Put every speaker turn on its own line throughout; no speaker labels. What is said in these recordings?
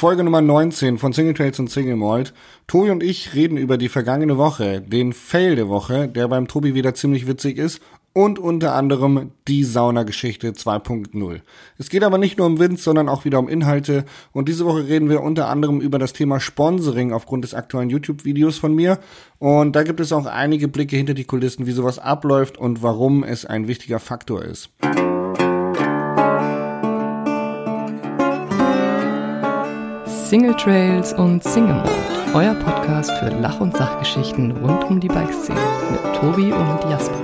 Folge Nummer 19 von Single Trades und Single Malt. Tobi und ich reden über die vergangene Woche, den Fail der Woche, der beim Tobi wieder ziemlich witzig ist und unter anderem die Saunageschichte 2.0. Es geht aber nicht nur um Wind, sondern auch wieder um Inhalte und diese Woche reden wir unter anderem über das Thema Sponsoring aufgrund des aktuellen YouTube-Videos von mir und da gibt es auch einige Blicke hinter die Kulissen, wie sowas abläuft und warum es ein wichtiger Faktor ist.
Single Trails und Single Mode, euer Podcast für Lach- und Sachgeschichten rund um die Bikeszene mit Tobi und Jasper.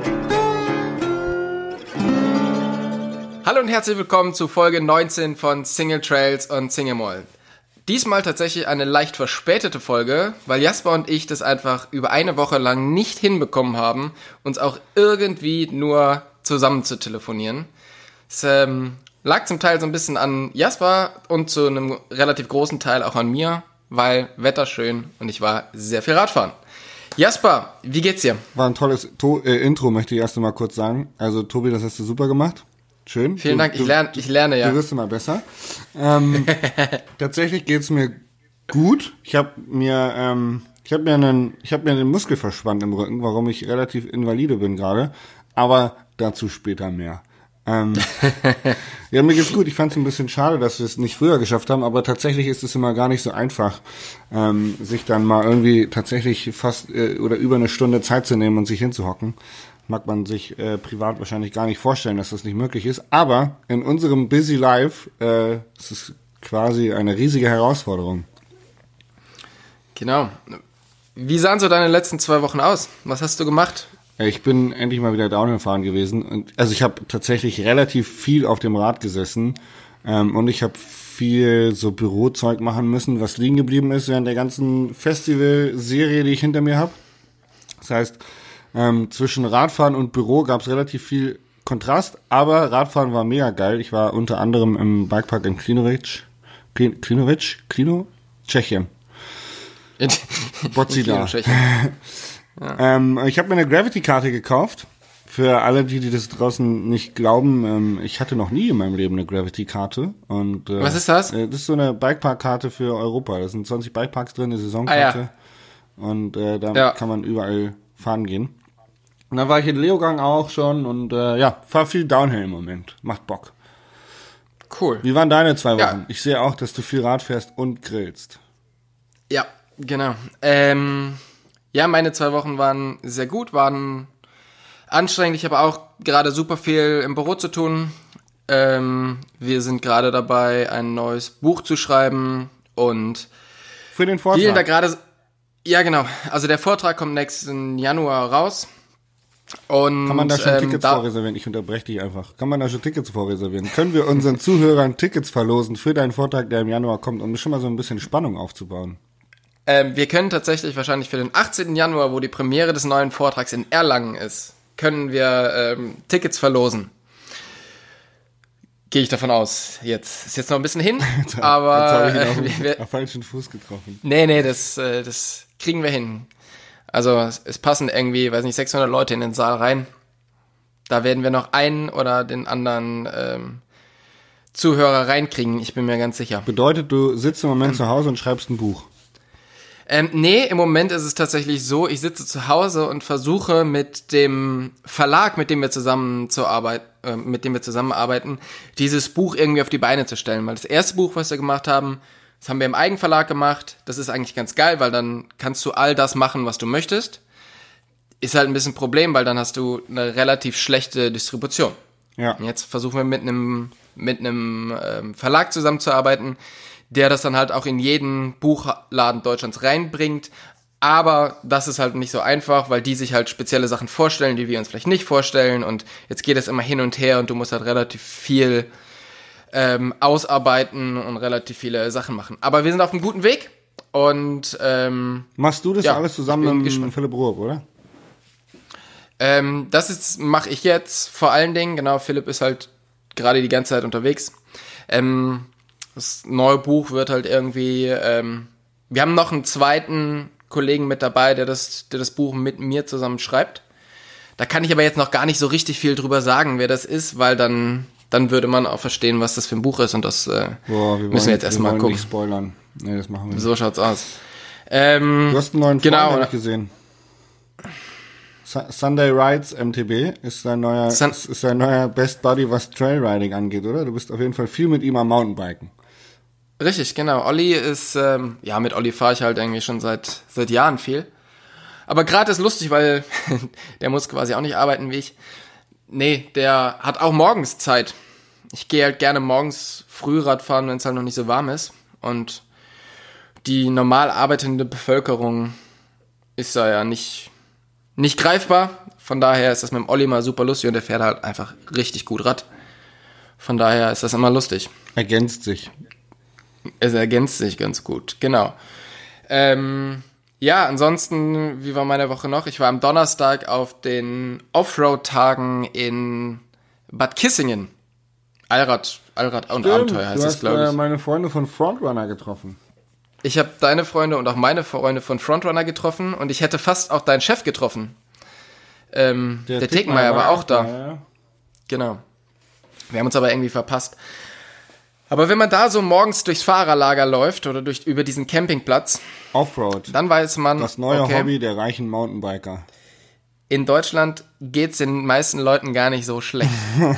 Hallo und herzlich willkommen zu Folge 19 von Single Trails und Single Mall. Diesmal tatsächlich eine leicht verspätete Folge, weil Jasper und ich das einfach über eine Woche lang nicht hinbekommen haben, uns auch irgendwie nur zusammen zu telefonieren. Es ähm, lag zum Teil so ein bisschen an Jasper und zu einem relativ großen Teil auch an mir, weil Wetter schön und ich war sehr viel Radfahren. Jasper, wie geht's dir?
War ein tolles to äh, Intro, möchte ich erst einmal kurz sagen. Also Tobi, das hast du super gemacht. Schön.
Vielen
du,
Dank, ich lerne, ich lerne ja.
Du wirst immer besser. Ähm, tatsächlich geht's mir gut. Ich habe mir, ähm, ich habe mir einen, ich habe mir einen Muskel verspannt im Rücken, warum ich relativ invalide bin gerade. Aber dazu später mehr. Ähm, ja, mir geht's gut. Ich fand es ein bisschen schade, dass wir es nicht früher geschafft haben, aber tatsächlich ist es immer gar nicht so einfach, ähm, sich dann mal irgendwie tatsächlich fast äh, oder über eine Stunde Zeit zu nehmen und sich hinzuhocken mag man sich äh, privat wahrscheinlich gar nicht vorstellen, dass das nicht möglich ist. Aber in unserem Busy Life äh, ist es quasi eine riesige Herausforderung.
Genau. Wie sahen so deine letzten zwei Wochen aus? Was hast du gemacht?
Ich bin endlich mal wieder Downhill fahren gewesen. Und, also ich habe tatsächlich relativ viel auf dem Rad gesessen ähm, und ich habe viel so Bürozeug machen müssen, was liegen geblieben ist während der ganzen Festival-Serie, die ich hinter mir habe. Das heißt, ähm, zwischen Radfahren und Büro gab es relativ viel Kontrast, aber Radfahren war mega geil. Ich war unter anderem im Bikepark in Klinovic, Klinovic, Klino, Tschechien. Bocila. ja. ähm, ich habe mir eine Gravity-Karte gekauft. Für alle, die, die das draußen nicht glauben, ähm, ich hatte noch nie in meinem Leben eine Gravity-Karte. Und äh,
Was ist das?
Äh, das ist so eine Bikepark-Karte für Europa. Da sind 20 Bikeparks drin, eine Saisonkarte. Ah, ja. Und äh, da ja. kann man überall fahren gehen. Und dann war ich in Leogang auch schon und äh, ja, fahr viel Downhill im Moment. Macht Bock.
Cool.
Wie waren deine zwei Wochen? Ja. Ich sehe auch, dass du viel Rad fährst und grillst.
Ja, genau. Ähm, ja, meine zwei Wochen waren sehr gut, waren anstrengend. Ich habe auch gerade super viel im Büro zu tun. Ähm, wir sind gerade dabei, ein neues Buch zu schreiben und
für den Vortrag.
da gerade. Ja, genau. Also der Vortrag kommt nächsten Januar raus. Und,
Kann man da schon ähm, Tickets vorreservieren? Ich unterbreche dich einfach. Kann man da schon Tickets vorreservieren? Können wir unseren Zuhörern Tickets verlosen für deinen Vortrag, der im Januar kommt, um schon mal so ein bisschen Spannung aufzubauen?
Ähm, wir können tatsächlich wahrscheinlich für den 18. Januar, wo die Premiere des neuen Vortrags in Erlangen ist, können wir ähm, Tickets verlosen. Gehe ich davon aus. Jetzt ist jetzt noch ein bisschen hin, aber jetzt habe ich ihn
auf, äh, wir, auf falschen Fuß getroffen.
Nee, nee, das, äh, das kriegen wir hin. Also es passen irgendwie, weiß nicht, 600 Leute in den Saal rein. Da werden wir noch einen oder den anderen ähm, Zuhörer reinkriegen, ich bin mir ganz sicher.
Bedeutet, du sitzt im Moment ähm, zu Hause und schreibst ein Buch?
Ähm, nee, im Moment ist es tatsächlich so, ich sitze zu Hause und versuche mit dem Verlag, mit dem wir zusammen zu arbeiten, äh, mit dem wir zusammenarbeiten, dieses Buch irgendwie auf die Beine zu stellen. Weil das erste Buch, was wir gemacht haben, das haben wir im Eigenverlag gemacht. Das ist eigentlich ganz geil, weil dann kannst du all das machen, was du möchtest. Ist halt ein bisschen ein Problem, weil dann hast du eine relativ schlechte Distribution. Ja. Jetzt versuchen wir mit einem mit einem ähm, Verlag zusammenzuarbeiten, der das dann halt auch in jeden Buchladen Deutschlands reinbringt. Aber das ist halt nicht so einfach, weil die sich halt spezielle Sachen vorstellen, die wir uns vielleicht nicht vorstellen. Und jetzt geht es immer hin und her und du musst halt relativ viel ähm, ausarbeiten und relativ viele Sachen machen. Aber wir sind auf einem guten Weg und ähm,
machst du das ja, alles zusammen mit Philipp Ruhr, oder?
Ähm, das ist mache ich jetzt vor allen Dingen. Genau, Philipp ist halt gerade die ganze Zeit unterwegs. Ähm, das neue Buch wird halt irgendwie. Ähm, wir haben noch einen zweiten Kollegen mit dabei, der das, der das Buch mit mir zusammen schreibt. Da kann ich aber jetzt noch gar nicht so richtig viel drüber sagen, wer das ist, weil dann dann würde man auch verstehen, was das für ein Buch ist und das äh, Boah, wir müssen wir jetzt erstmal gucken. Nicht
spoilern. Nee, das machen wir nicht.
So schaut's aus. Ähm,
Du hast einen neuen Freund,
Genau,
hab
oder?
ich gesehen. Su- Sunday Rides MTB ist dein neuer,
Sun-
ist dein neuer Best Buddy, was Trailriding angeht, oder? Du bist auf jeden Fall viel mit ihm am Mountainbiken.
Richtig, genau. Olli ist, ähm, ja, mit Olli fahre ich halt eigentlich schon seit, seit Jahren viel. Aber gerade ist lustig, weil der muss quasi auch nicht arbeiten wie ich. Nee, der hat auch morgens Zeit. Ich gehe halt gerne morgens Frührad fahren, wenn es halt noch nicht so warm ist. Und die normal arbeitende Bevölkerung ist da ja nicht, nicht greifbar. Von daher ist das mit dem Olli mal super lustig und der fährt halt einfach richtig gut Rad. Von daher ist das immer lustig.
Ergänzt sich.
Es ergänzt sich ganz gut, genau. Ähm, ja, ansonsten, wie war meine Woche noch? Ich war am Donnerstag auf den Offroad-Tagen in Bad Kissingen. Allrad, Allrad und Abenteuer heißt
hast
glaube
äh,
ich.
meine Freunde von Frontrunner getroffen.
Ich habe deine Freunde und auch meine Freunde von Frontrunner getroffen und ich hätte fast auch deinen Chef getroffen. Ähm, der Tegmeier war auch da.
Ja.
Genau. Wir haben uns aber irgendwie verpasst. Aber wenn man da so morgens durchs Fahrerlager läuft oder durch, über diesen Campingplatz,
Offroad.
dann weiß man,
Das neue
okay,
Hobby der reichen Mountainbiker.
in Deutschland geht's den meisten Leuten gar nicht so schlecht.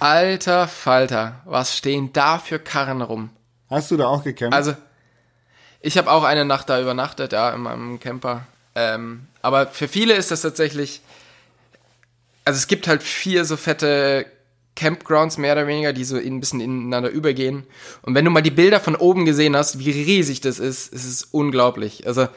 Alter Falter, was stehen da für Karren rum?
Hast du da auch gecampt?
Also, ich habe auch eine Nacht da übernachtet, ja, in meinem Camper. Ähm, aber für viele ist das tatsächlich, also es gibt halt vier so fette Campgrounds mehr oder weniger, die so ein bisschen ineinander übergehen. Und wenn du mal die Bilder von oben gesehen hast, wie riesig das ist, ist es unglaublich. Also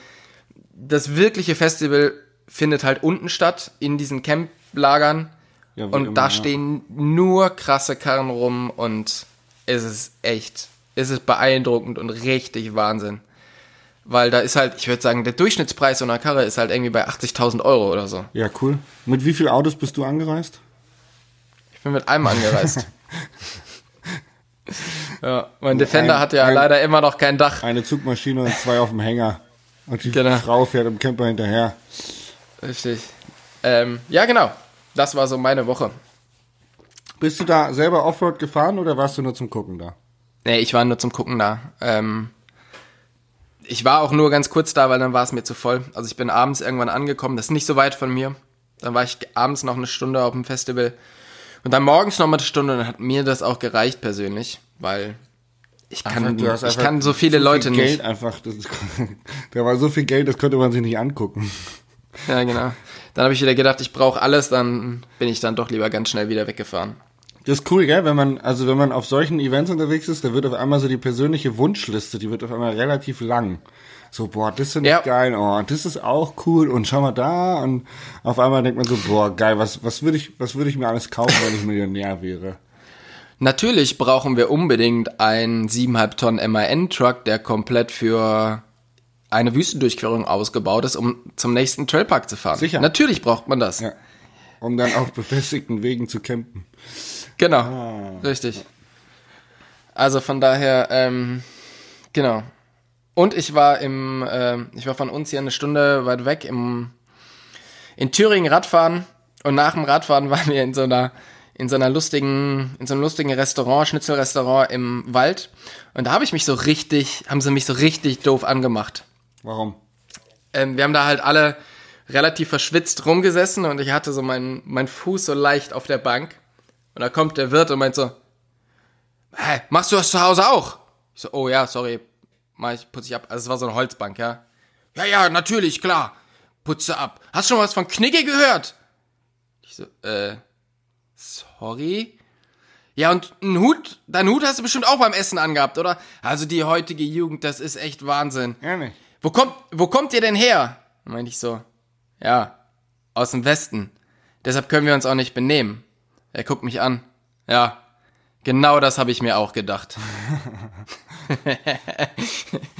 das wirkliche Festival findet halt unten statt, in diesen Camplagern.
Ja,
und
immer,
da
ja.
stehen nur krasse Karren rum und es ist echt, es ist beeindruckend und richtig Wahnsinn. Weil da ist halt, ich würde sagen, der Durchschnittspreis so einer Karre ist halt irgendwie bei 80.000 Euro oder so.
ja, cool. Mit wie vielen Autos bist du angereist?
Ich bin mit einem angereist. ja, mein Defender
ein-
hat ja
ein-
leider immer noch kein Dach.
Eine Zugmaschine und zwei auf dem Hänger. Und die
Genau.
Frau fährt im Camper hinterher.
Richtig. Ähm, ja, genau. Das war so meine Woche.
Bist du da selber Offroad gefahren oder warst du nur zum Gucken da?
Nee, ich war nur zum Gucken da. Ähm, ich war auch nur ganz kurz da, weil dann war es mir zu voll. Also ich bin abends irgendwann angekommen, das ist nicht so weit von mir. Dann war ich abends noch eine Stunde auf dem Festival. Und dann morgens noch mal eine Stunde und dann hat mir das auch gereicht persönlich, weil ich kann,
hast
ich
einfach
kann so viele
zu
Leute
viel
nicht.
Geld einfach. Das, da war so viel Geld, das konnte man sich nicht angucken.
Ja, genau. Dann habe ich wieder gedacht, ich brauche alles, dann bin ich dann doch lieber ganz schnell wieder weggefahren.
Das ist cool, gell? Wenn man, also wenn man auf solchen Events unterwegs ist, da wird auf einmal so die persönliche Wunschliste, die wird auf einmal relativ lang. So, boah, das finde ich
Ja.
geil, oh, das ist auch cool und schau mal da und auf einmal denkt man so, boah, geil, was, was würde ich, was würde ich mir alles kaufen, wenn ich Millionär wäre?
Natürlich brauchen wir unbedingt einen 7,5 Tonnen MAN-Truck, der komplett für eine Wüstendurchquerung ausgebaut ist, um zum nächsten Trailpark zu fahren.
Sicher.
Natürlich braucht man das.
Ja. Um dann auf befestigten Wegen zu campen.
Genau.
Ah.
Richtig. Also von daher, ähm, genau. Und ich war im, ähm, ich war von uns hier eine Stunde weit weg im, in Thüringen Radfahren und nach dem Radfahren waren wir in so einer, in so einer lustigen, in so einem lustigen Restaurant, Schnitzelrestaurant im Wald und da habe ich mich so richtig, haben sie mich so richtig doof angemacht.
Warum?
Ähm, wir haben da halt alle relativ verschwitzt rumgesessen und ich hatte so meinen mein Fuß so leicht auf der Bank. Und da kommt der Wirt und meint so, hä, machst du das zu Hause auch? Ich so, oh ja, sorry, mach ich, putze ich ab. Also es war so eine Holzbank, ja. Ja, ja, natürlich, klar. Putze ab. Hast du schon was von Knigge gehört? Ich so, äh, sorry? Ja, und einen Hut, deinen Hut hast du bestimmt auch beim Essen angehabt, oder? Also die heutige Jugend, das ist echt Wahnsinn.
Ja, nicht.
Wo kommt, wo kommt ihr denn her? Meinte ich so, ja, aus dem Westen. Deshalb können wir uns auch nicht benehmen. Er guckt mich an. Ja, genau das habe ich mir auch gedacht.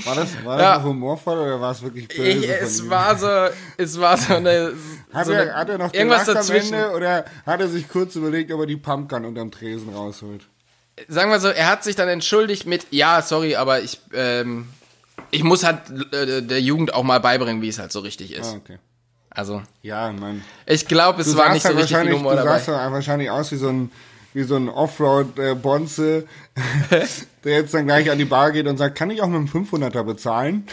War das, war das humorvoll oder war es wirklich böse
Ich, es
ihm?
war so, es war so eine,
Hat,
so
er,
eine
hat er noch
irgendwas dazwischen.
am Ende oder hat er sich kurz überlegt, ob er die Pumpgun unterm Tresen rausholt?
Sagen wir so, er hat sich dann entschuldigt mit, ja, sorry, aber ich, ähm, ich muss halt äh, der Jugend auch mal beibringen, wie es halt so richtig ist.
Ah, okay.
Also,
Ja, Mann.
ich glaube, es
Du
war nicht so
halt
richtig viel Humor
du
dabei.
sahst halt wahrscheinlich aus wie so ein, wie so ein Offroad-Bonze, der jetzt dann gleich an die Bar geht und sagt, kann ich auch mit einem 500er bezahlen?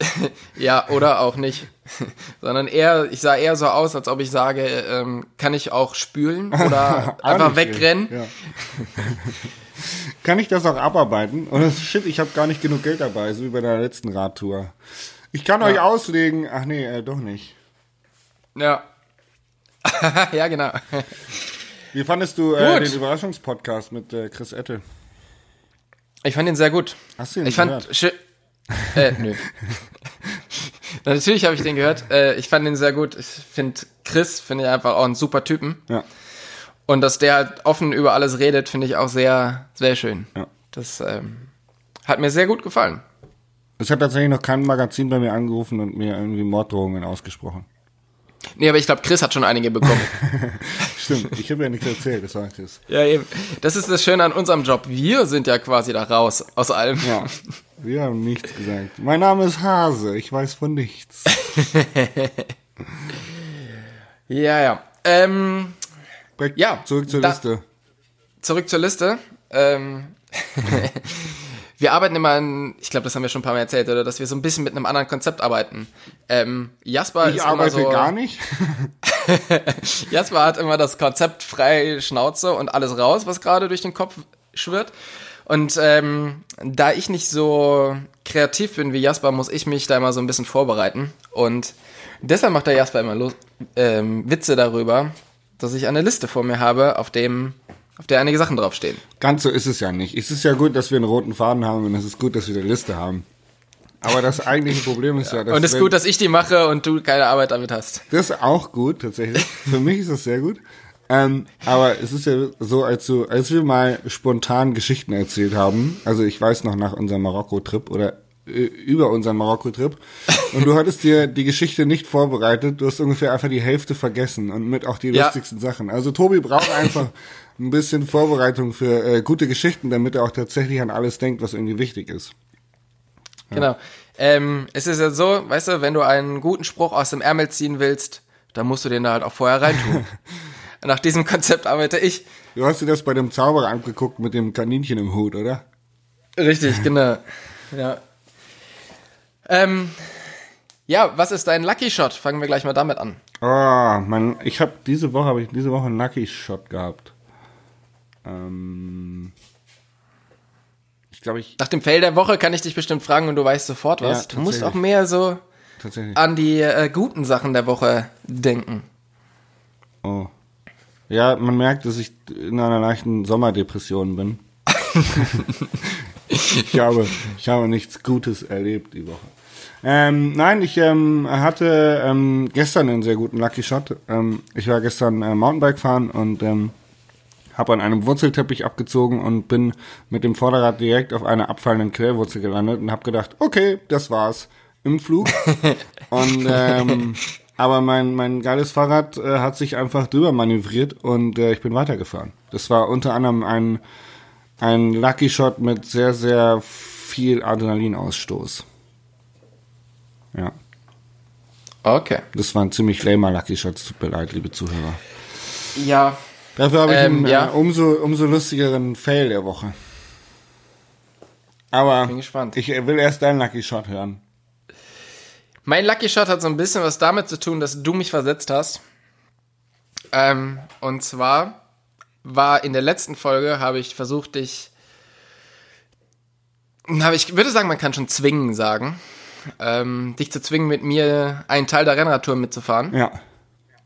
Ja, oder auch nicht. Sondern eher, ich sah eher so aus, als ob ich sage, ähm, kann ich auch spülen oder einfach wegrennen.
Ja. Kann ich das auch abarbeiten? Oder shit, ich habe gar nicht genug Geld dabei, so wie bei der letzten Radtour. Ich kann euch auslegen. Ach nee, äh, doch nicht.
Ja. Ja, genau.
Wie fandest du äh, den Überraschungspodcast mit äh, Chris Ettel?
Ich fand ihn sehr gut.
Hast du ihn
Ich fand
gehört?
Äh, nö. Natürlich habe ich den gehört. Äh, ich fand ihn sehr gut. Ich finde Chris finde ich einfach auch einen super Typen.
Ja.
Und dass der halt offen über alles redet, finde ich auch sehr, sehr schön.
Ja.
Das ähm, hat mir sehr gut gefallen.
Es hat tatsächlich noch kein Magazin bei mir angerufen und mir irgendwie Morddrohungen ausgesprochen.
Nee, aber ich glaube, Chris hat schon einige bekommen.
Stimmt, ich habe ja nichts erzählt, das war Chris.
ja, eben. Das ist das Schöne an unserem Job. Wir sind ja quasi da raus aus allem.
Ja, wir haben nichts gesagt. Mein Name ist Hase, ich weiß von nichts.
Ja, ja. Ähm,
Back-
Ja,
Zurück zur
da-
Liste.
zurück zur Liste. Ähm, wir arbeiten immer an, ich glaube, das haben wir schon ein paar Mal erzählt, oder dass wir so ein bisschen mit einem anderen Konzept arbeiten. Ähm, Jasper
Ich
ist
arbeite
immer so,
gar nicht.
Jasper hat immer das Konzept frei Schnauze und alles raus, was gerade durch den Kopf schwirrt. Und ähm, da ich nicht so kreativ bin wie Jasper, muss ich mich da immer so ein bisschen vorbereiten. Und deshalb macht der Jasper immer los, ähm, Witze darüber, dass ich eine Liste vor mir habe, auf dem, auf der einige Sachen draufstehen.
Ganz so ist es ja nicht. Es ist ja gut, dass wir einen roten Faden haben und es ist gut, dass wir eine Liste haben. Aber das eigentliche Problem ist ja, dass
Und es ist gut, dass ich die mache und du keine Arbeit damit hast.
Das ist auch gut, tatsächlich. Für mich ist das sehr gut. Ähm, aber es ist ja so, als, du, als wir mal spontan Geschichten erzählt haben, also ich weiß noch nach unserem Marokko-Trip oder äh, über unseren Marokko-Trip, und du hattest dir die Geschichte nicht vorbereitet, du hast ungefähr einfach die Hälfte vergessen und mit auch die
Ja.
lustigsten Sachen. Also Tobi braucht einfach ein bisschen Vorbereitung für äh, gute Geschichten, damit er auch tatsächlich an alles denkt, was irgendwie wichtig ist.
Genau. Ähm, es ist ja so, weißt du, wenn du einen guten Spruch aus dem Ärmel ziehen willst, dann musst du den da halt auch vorher reintun. Nach diesem Konzept arbeite ich.
Du hast dir das bei dem Zauberer angeguckt mit dem Kaninchen im Hut, oder?
Richtig, genau. Ja. Ähm, ja, was ist dein Lucky Shot? Fangen wir gleich mal damit an.
Oh, man, ich habe diese Woche habe ich diese Woche einen Lucky Shot gehabt. Ähm, ich glaube, ich
Nach dem Fail der Woche kann ich dich bestimmt fragen und du weißt sofort was.
Ja,
du musst auch mehr so an die äh, guten Sachen der Woche denken.
Oh. Ja, man merkt, dass ich in einer leichten Sommerdepression bin. ich habe, ich habe nichts Gutes erlebt die Woche. Ähm, nein, ich ähm, hatte ähm, gestern einen sehr guten Lucky Shot. Ähm, ich war gestern äh, Mountainbike fahren und ähm, habe an einem Wurzelteppich abgezogen und bin mit dem Vorderrad direkt auf einer abfallenden Quellwurzel gelandet und habe gedacht, okay, das war's im Flug. und ähm, aber mein mein geiles Fahrrad äh, hat sich einfach drüber manövriert und äh, ich bin weitergefahren. Das war unter anderem ein ein Lucky Shot mit sehr sehr viel Adrenalinausstoß. Ja,
Okay.
das war ein ziemlich lamer Lucky Shot. Es Tut mir leid, liebe Zuhörer.
Ja.
Dafür habe ich
Ähm,
einen
ja.
äh, umso, umso lustigeren Fail der Woche. Aber
Bin gespannt.
ich will erst deinen Lucky Shot hören.
Mein Lucky Shot hat so ein bisschen was damit zu tun, dass du mich versetzt hast. Ähm, und zwar war in der letzten Folge, habe ich versucht, dich. Habe ich würde sagen, man kann schon zwingen sagen. Ähm, dich zu zwingen, mit mir einen Teil der Rennradtour mitzufahren.
Ja.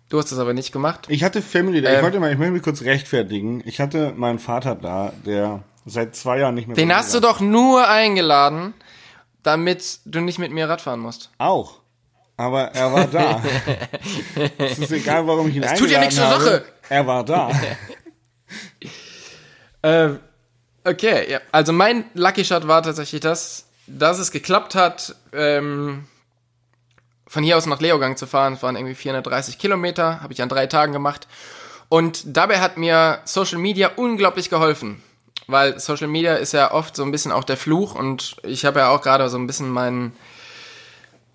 Du hast das aber nicht gemacht.
Ich hatte Family Day. Ich
Ähm.
wollte mal, ich möchte mich kurz rechtfertigen. Ich hatte meinen Vater da, der seit zwei Jahren nicht mehr.
Den hast du doch nur eingeladen, damit du nicht mit mir Radfahren musst.
Auch. Aber er war da. es ist egal, warum ich ihn
Das
eingeladen
tut ja nichts zur. Sache.
Er war da.
Ähm, okay, ja. Also mein Lucky Shot war tatsächlich das, dass es geklappt hat, ähm, von hier aus nach Leogang zu fahren. Waren irgendwie 430 Kilometer, habe ich an drei Tagen gemacht. Und dabei hat mir Social Media unglaublich geholfen. Weil Social Media ist ja oft so ein bisschen auch der Fluch und ich habe ja auch gerade so ein bisschen mein,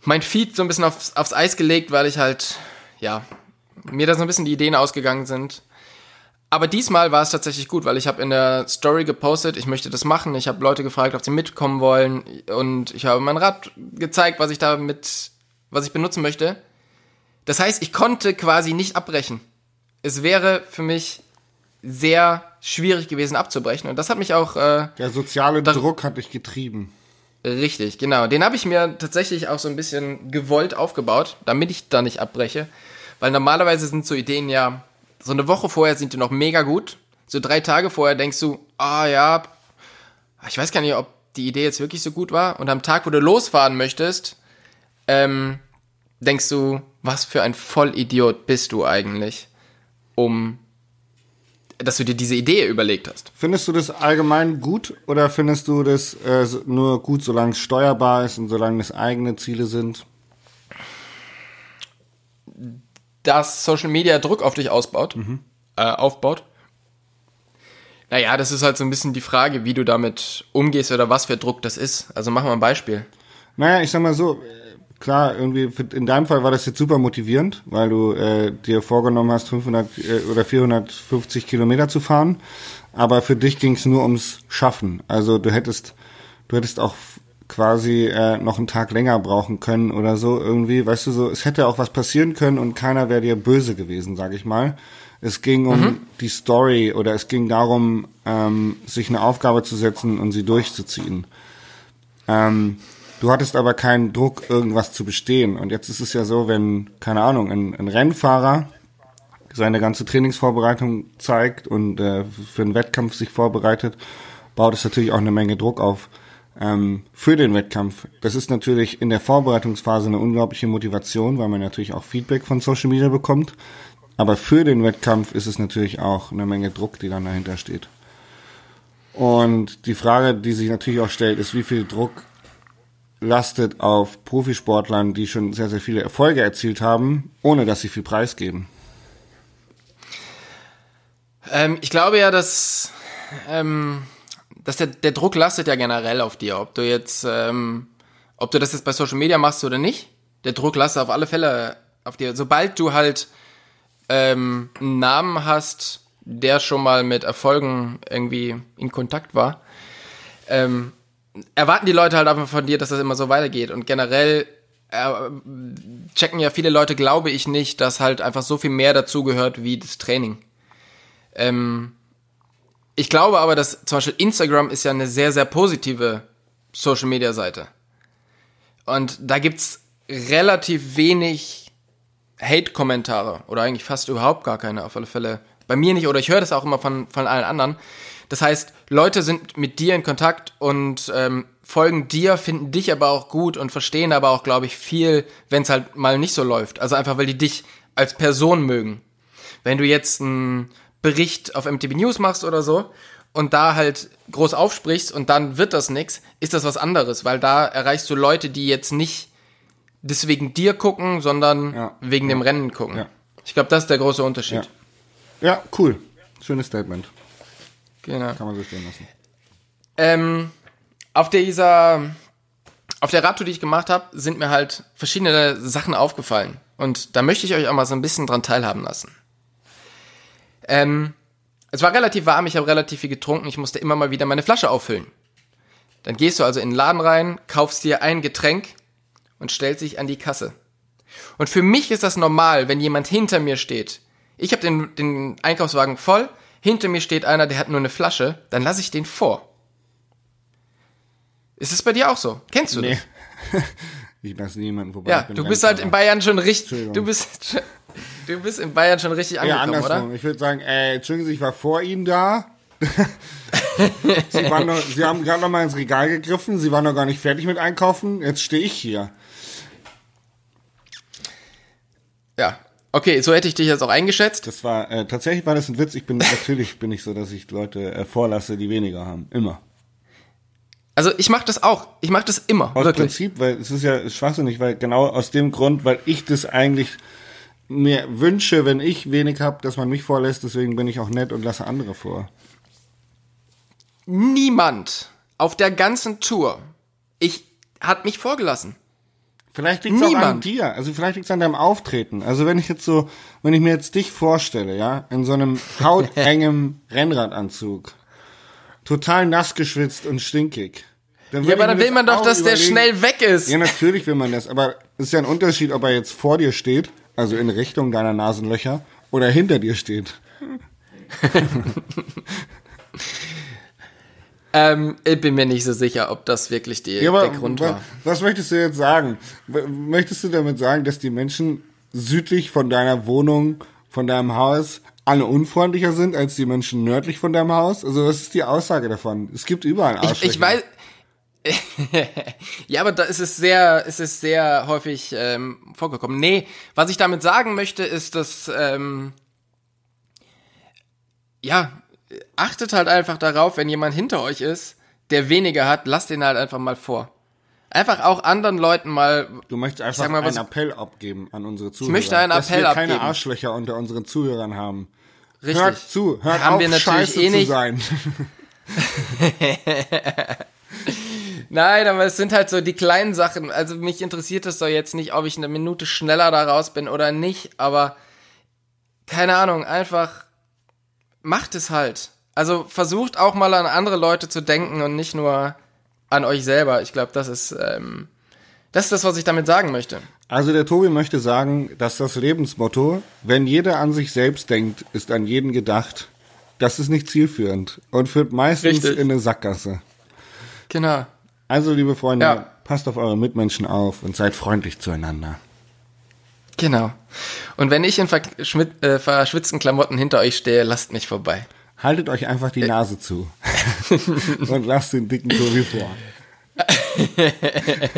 mein Feed so ein bisschen aufs, aufs Eis gelegt, weil ich halt, ja, mir da so ein bisschen die Ideen ausgegangen sind. aber diesmal war es tatsächlich gut, weil ich habe in der Story gepostet, ich möchte das machen. Ich habe Leute gefragt, ob sie mitkommen wollen und ich habe mein Rad gezeigt, was ich damit, was ich benutzen möchte. Das heißt, ich konnte quasi nicht abbrechen. Es wäre für mich sehr schwierig gewesen abzubrechen und das hat mich auch äh,
Der soziale Druck hat dich getrieben.
Richtig, genau. Den habe ich mir tatsächlich auch so ein bisschen gewollt aufgebaut, damit ich da nicht abbreche. Weil normalerweise sind so Ideen ja, so eine Woche vorher sind die noch mega gut. So drei Tage vorher denkst du, ah ja, ich weiß gar nicht, ob die Idee jetzt wirklich so gut war. Und am Tag, wo du losfahren möchtest, ähm, denkst du, was für ein Vollidiot bist du eigentlich, um dass du dir diese Idee überlegt hast.
Findest du das allgemein gut oder findest du das äh, nur gut, solange es steuerbar ist und solange es eigene Ziele sind?
Dass Social Media Druck auf dich ausbaut, äh, aufbaut. Naja, das ist halt so ein bisschen die Frage, wie du damit umgehst oder was für Druck das ist. Also machen wir ein Beispiel.
Naja, ich sag mal so, klar, irgendwie in deinem Fall war das jetzt super motivierend, weil du äh, dir vorgenommen hast, 500 äh, oder 450 Kilometer zu fahren. Aber für dich ging es nur ums Schaffen. Also du hättest, du hättest auch quasi äh, noch einen Tag länger brauchen können oder so irgendwie. Weißt du so, es hätte auch was passieren können und keiner wäre dir böse gewesen, sag ich mal. Es ging um die Story oder es ging darum, ähm, sich eine Aufgabe zu setzen und sie durchzuziehen. Ähm, du hattest aber keinen Druck, irgendwas zu bestehen. Und jetzt ist es ja so, wenn, keine Ahnung, ein, ein Rennfahrer seine ganze Trainingsvorbereitung zeigt und äh, für einen Wettkampf sich vorbereitet, baut es natürlich auch eine Menge Druck auf ähm, für den Wettkampf. Das ist natürlich in der Vorbereitungsphase eine unglaubliche Motivation, weil man natürlich auch Feedback von Social Media bekommt. Aber für den Wettkampf ist es natürlich auch eine Menge Druck, die dann dahinter steht. Und die Frage, die sich natürlich auch stellt, ist, wie viel Druck lastet auf Profisportlern, die schon sehr, sehr viele Erfolge erzielt haben, ohne dass sie viel preisgeben.
Ähm, ich glaube ja, dass, ähm, dass der, der Druck lastet ja generell auf dir. Ob du jetzt, ähm, ob du das jetzt bei Social Media machst oder nicht, der Druck lastet auf alle Fälle auf dir. Sobald du halt ähm, einen Namen hast, der schon mal mit Erfolgen irgendwie in Kontakt war, ähm, erwarten die Leute halt einfach von dir, dass das immer so weitergeht. Und generell äh, checken ja viele Leute, glaube ich nicht, dass halt einfach so viel mehr dazugehört wie das Training. Ähm, ich glaube aber, dass zum Beispiel Instagram ist ja eine sehr, sehr positive Social Media Seite. Und da gibt's relativ wenig Hate-Kommentare oder eigentlich fast überhaupt gar keine auf alle Fälle. Bei mir nicht oder ich höre das auch immer von, von allen anderen. Das heißt, Leute sind mit dir in Kontakt und ähm, folgen dir, finden dich aber auch gut und verstehen aber auch, glaube ich, viel, wenn es halt mal nicht so läuft. Also einfach, weil die dich als Person mögen. Wenn du jetzt einen Bericht auf MTV News machst oder so und da halt groß aufsprichst und dann wird das nix, ist das was anderes, weil da erreichst du Leute, die jetzt nicht deswegen dir gucken, sondern
Ja.
wegen dem Rennen gucken.
Ja.
Ich glaube, das ist der große Unterschied.
Ja. Ja, cool. Schönes Statement.
Genau.
Kann man so stehen lassen.
Ähm, auf dieser, auf der Radtour, die ich gemacht habe, sind mir halt verschiedene Sachen aufgefallen. Und da möchte ich euch auch mal so ein bisschen dran teilhaben lassen. Ähm, es war relativ warm, ich habe relativ viel getrunken, ich musste immer mal wieder meine Flasche auffüllen. Dann gehst du also in den Laden rein, kaufst dir ein Getränk und stellst dich an die Kasse. Und für mich ist das normal, wenn jemand hinter mir steht. Ich habe den, den Einkaufswagen voll, hinter mir steht einer, der hat nur eine Flasche, dann lasse ich den vor. Ist es bei dir auch so? Kennst du
Nee.
das?
Ich lasse niemanden vorbei.
Ja, du bist halt in Bayern schon richtig, du bist, du bist in Bayern schon richtig
Ja,
angekommen,
andersrum.
oder?
Ich würde sagen, äh, entschuldigen Sie, ich war vor Ihnen da. Sie, noch, Sie haben gerade noch mal ins Regal gegriffen. Sie waren noch gar nicht fertig mit einkaufen. Jetzt stehe ich hier.
Ja. Okay, so hätte ich dich jetzt auch eingeschätzt.
Das war, äh, tatsächlich war das ein Witz. Ich bin, natürlich bin ich so, dass ich Leute äh, vorlasse, die weniger haben. Immer.
Also ich mache das auch. Ich mache das immer.
Aus
wirklich.
Prinzip, weil es ist ja schwachsinnig, weil genau aus dem Grund, weil ich das eigentlich mir wünsche, wenn ich wenig habe, dass man mich vorlässt, deswegen bin ich auch nett und lasse andere vor.
Niemand auf der ganzen Tour, ich hat mich vorgelassen.
Vielleicht liegt es auch an dir. Also vielleicht liegt es an deinem Auftreten. Also wenn ich jetzt so, wenn ich mir jetzt dich vorstelle, ja, in so einem hautengem Rennradanzug, total nass geschwitzt und stinkig.
Ja, aber dann will man doch, dass der
überlegen.
schnell weg ist.
Ja, natürlich will man das, aber es ist ja ein Unterschied, ob er jetzt vor dir steht, also in Richtung deiner Nasenlöcher, oder hinter dir steht.
Ähm, ich bin mir nicht so sicher, ob das wirklich die,
Ja, aber
der Grund
wa-
war.
was möchtest du jetzt sagen? Möchtest du damit sagen, dass die Menschen südlich von deiner Wohnung, von deinem Haus, alle unfreundlicher sind als die Menschen nördlich von deinem Haus? Also was ist die Aussage davon? Es gibt überall
Ich,
Arschlöcher.
ich weiß. ja, aber da ist es sehr, ist es sehr häufig ähm, vorgekommen. Nee, was ich damit sagen möchte, ist, dass ähm, ja, achtet halt einfach darauf, wenn jemand hinter euch ist, der weniger hat, lasst ihn halt einfach mal vor. Einfach auch anderen Leuten mal.
Du möchtest einfach
mal,
einen Appell abgeben an unsere Zuhörer.
möchte einen
dass
Appell
wir keine
abgeben.
Arschlöcher unter unseren Zuhörern haben.
Richtig.
Hört zu, hört
Haben
auf,
wir natürlich
scheiße
eh
zu
nicht.
sein.
Nein, aber es sind halt so die kleinen Sachen. Also mich interessiert es doch jetzt nicht, ob ich eine Minute schneller da raus bin oder nicht, aber keine Ahnung, einfach macht es halt. Also versucht auch mal an andere Leute zu denken und nicht nur an euch selber. Ich glaube, das ist ähm, das ist das, was ich damit sagen möchte.
Also der Tobi möchte sagen, dass das Lebensmotto, wenn jeder an sich selbst denkt, ist an jeden gedacht, das ist nicht zielführend und führt meistens
Richtig.
in eine Sackgasse.
Genau.
Also, liebe Freunde,
Ja.
passt auf eure Mitmenschen auf und seid freundlich zueinander.
Genau. Und wenn ich in äh, verschwitzten Klamotten hinter euch stehe, lasst mich vorbei.
Haltet euch einfach
Äh.
die Nase zu und lasst den dicken Tobi vor.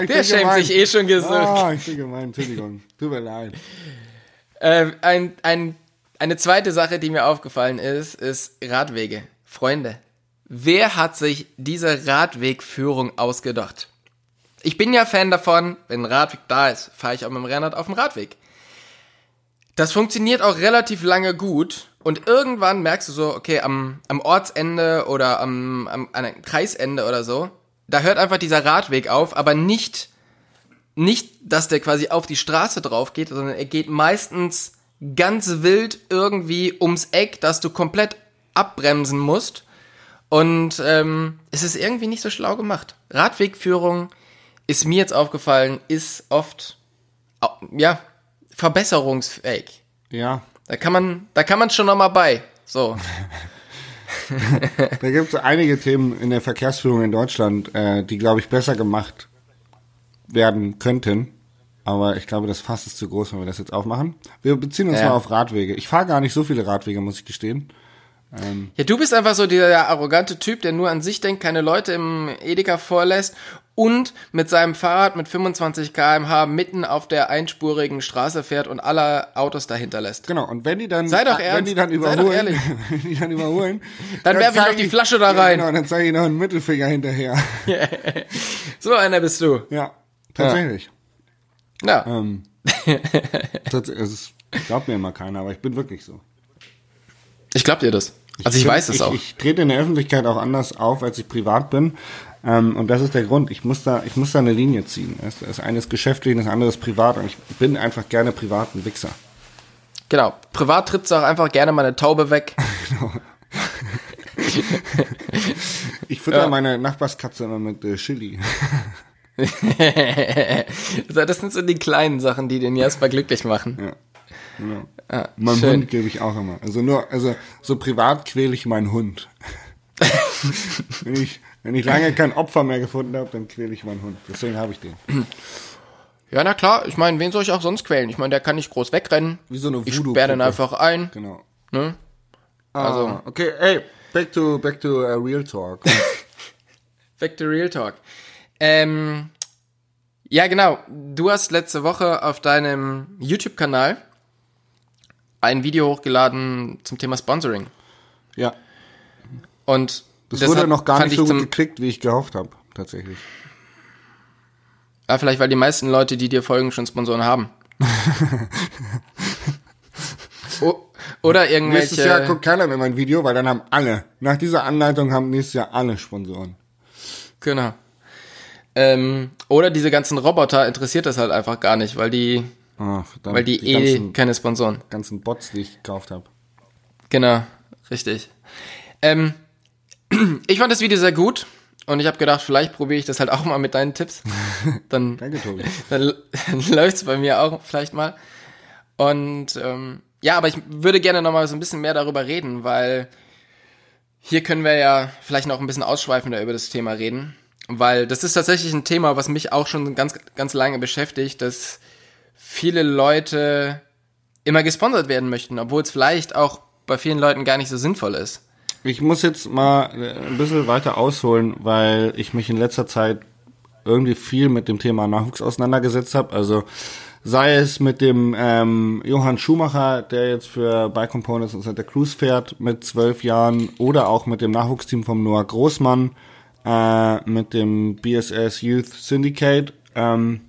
Ich
Der schämt
gemein.
sich eh schon gesund.
Ah, ich bin gemein, Entschuldigung. Tut mir leid.
Ähm, ein, ein, eine zweite Sache, die mir aufgefallen ist, ist Radwege. Freunde, wer hat sich diese Radwegführung ausgedacht? Ich bin ja Fan davon, wenn ein Radweg da ist, fahre ich auch mit dem Rennrad auf dem Radweg. Das funktioniert auch relativ lange gut und irgendwann merkst du so, okay, am, am Ortsende oder am, am, einem Kreisende oder so, da hört einfach dieser Radweg auf, aber nicht nicht, dass der quasi auf die Straße drauf geht, sondern er geht meistens ganz wild irgendwie ums Eck, dass du komplett abbremsen musst. Und ähm, es ist irgendwie nicht so schlau gemacht. Radwegführung ist mir jetzt aufgefallen, ist oft ja verbesserungsfähig.
Ja,
Da kann man, da kann man schon noch mal bei. So,
da gibt es einige Themen in der Verkehrsführung in Deutschland, äh, die, glaube ich, besser gemacht werden könnten. Aber ich glaube, das Fass ist zu groß, wenn wir das jetzt aufmachen. Wir beziehen uns
Ja.
mal auf Radwege. Ich fahre gar nicht so viele Radwege, muss ich gestehen.
Ja, du bist einfach so dieser arrogante Typ, der nur an sich denkt, keine Leute im Edeka vorlässt und mit seinem Fahrrad mit 25 km/h mitten auf der einspurigen Straße fährt und alle Autos dahinter lässt.
Genau, und wenn die dann,
Sei doch
wenn
ernst.
die dann
Sei doch
überholen,
ehrlich.
wenn die dann überholen,
Dann werf ich
zeig
noch die Flasche da rein.
Ja, genau, dann zeige ich noch einen Mittelfinger hinterher.
So einer bist du.
Ja, tatsächlich.
Ja.
Ähm, tats- es glaubt mir immer keiner, aber ich bin wirklich so.
Ich glaub dir das. Also ich,
bin-
weiß es
ich,
auch.
Ich trete in der Öffentlichkeit auch anders auf, als ich privat bin. Ähm, und das ist der Grund. Ich muss da, ich muss da eine Linie ziehen. Das das eine ist geschäftlich, das andere ist privat. Und ich bin einfach gerne privat ein Wichser.
Genau. Privat trittst du auch einfach gerne mal eine Taube weg.
Ich fütter
Ja.
meine Nachbarskatze immer mit äh, Chili.
Das sind so die kleinen Sachen, die den Jasper glücklich machen.
Ja. Genau.
Ah,
Meinem
schön.
Hund gebe ich auch immer. Also nur, also so privat quäle ich meinen Hund. wenn ich, wenn ich lange kein Opfer mehr gefunden habe, dann quäle ich meinen Hund. Deswegen habe ich den.
Ja, na klar. Ich meine, wen soll ich auch sonst quälen? Ich meine, der kann nicht groß wegrennen.
Wie so eine
Ich
Voodoo-Puppe.
sperre den einfach ein.
Genau.
Ne?
Also,
Also-
okay, ey, back to back to uh, real talk.
Back to Real Talk. Ähm, ja, genau. Du hast letzte Woche auf deinem YouTube-Kanal ein Video hochgeladen zum Thema Sponsoring.
ja,
Und
das
deshalb
wurde noch gar nicht so gut geklickt, wie ich gehofft habe, tatsächlich.
ja, vielleicht weil die meisten Leute, die dir folgen, schon Sponsoren haben. o oder
Nächstes Jahr
irgendwelche.
guckt keiner mehr mein Video, weil dann haben alle, nach dieser Anleitung haben nächstes Jahr alle Sponsoren.
Genau. Ähm, oder diese ganzen Roboter interessiert das halt einfach gar nicht, weil die,
Ah, verdammt.
weil die, eh
ganzen,
keine Sponsoren.
ganzen Bots, die ich gekauft habe.
Genau, richtig. Ähm, ich fand das Video sehr gut und ich habe gedacht, vielleicht probiere ich das halt auch mal mit deinen Tipps. Dann,
Danke, Tobi.
dann, dann läuft's bei mir auch vielleicht mal. Und ähm, ja, aber ich würde gerne noch mal so ein bisschen mehr darüber reden, weil hier können wir ja vielleicht noch ein bisschen ausschweifender über das Thema reden, weil das ist tatsächlich ein Thema, was mich auch schon ganz ganz lange beschäftigt, dass viele Leute immer gesponsert werden möchten, obwohl es vielleicht auch bei vielen Leuten gar nicht so sinnvoll ist.
Ich muss jetzt mal äh, ein bisschen weiter ausholen, weil ich mich in letzter Zeit irgendwie viel mit dem Thema Nachwuchs auseinandergesetzt habe. Also sei es mit dem ähm, Johann Schumacher, der jetzt für Bike Components und Santa Cruz fährt mit zwölf Jahren, oder auch mit dem Nachwuchsteam vom Noah Großmann, äh, mit dem BSS Youth Syndicate ähm,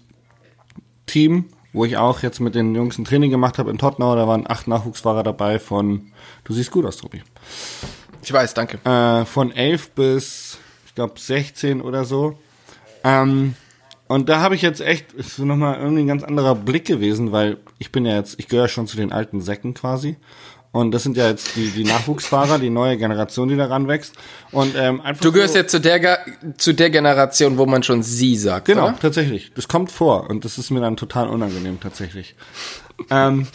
Team, wo ich auch jetzt mit den Jungs ein Training gemacht habe in Tottenau. Da waren acht Nachwuchsfahrer dabei von, du siehst gut aus, Tobi
Ich weiß, danke.
äh, von 11 bis, ich glaube, 16 oder so. Ähm, und da habe ich jetzt echt, ist nochmal irgendwie ein ganz anderer Blick gewesen, weil ich bin ja jetzt, ich gehöre schon zu den alten Säcken quasi. Und das sind ja jetzt die, die Nachwuchsfahrer, die neue Generation, die da ranwächst. Und ähm, einfach
Du gehörst
so,
jetzt zu der, Ge- zu der Generation, wo man schon sie sagt.
Genau,
Oder?
tatsächlich. Das kommt vor und das ist mir dann total unangenehm tatsächlich. ähm,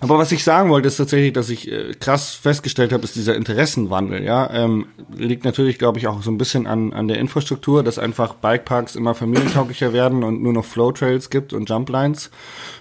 aber was ich sagen wollte, ist tatsächlich, dass ich äh, krass festgestellt habe, ist dieser Interessenwandel. Ja, ähm, liegt natürlich, glaube ich, auch so ein bisschen an an der Infrastruktur, dass einfach Bikeparks immer familientauglicher werden und nur noch Flowtrails gibt und Jumplines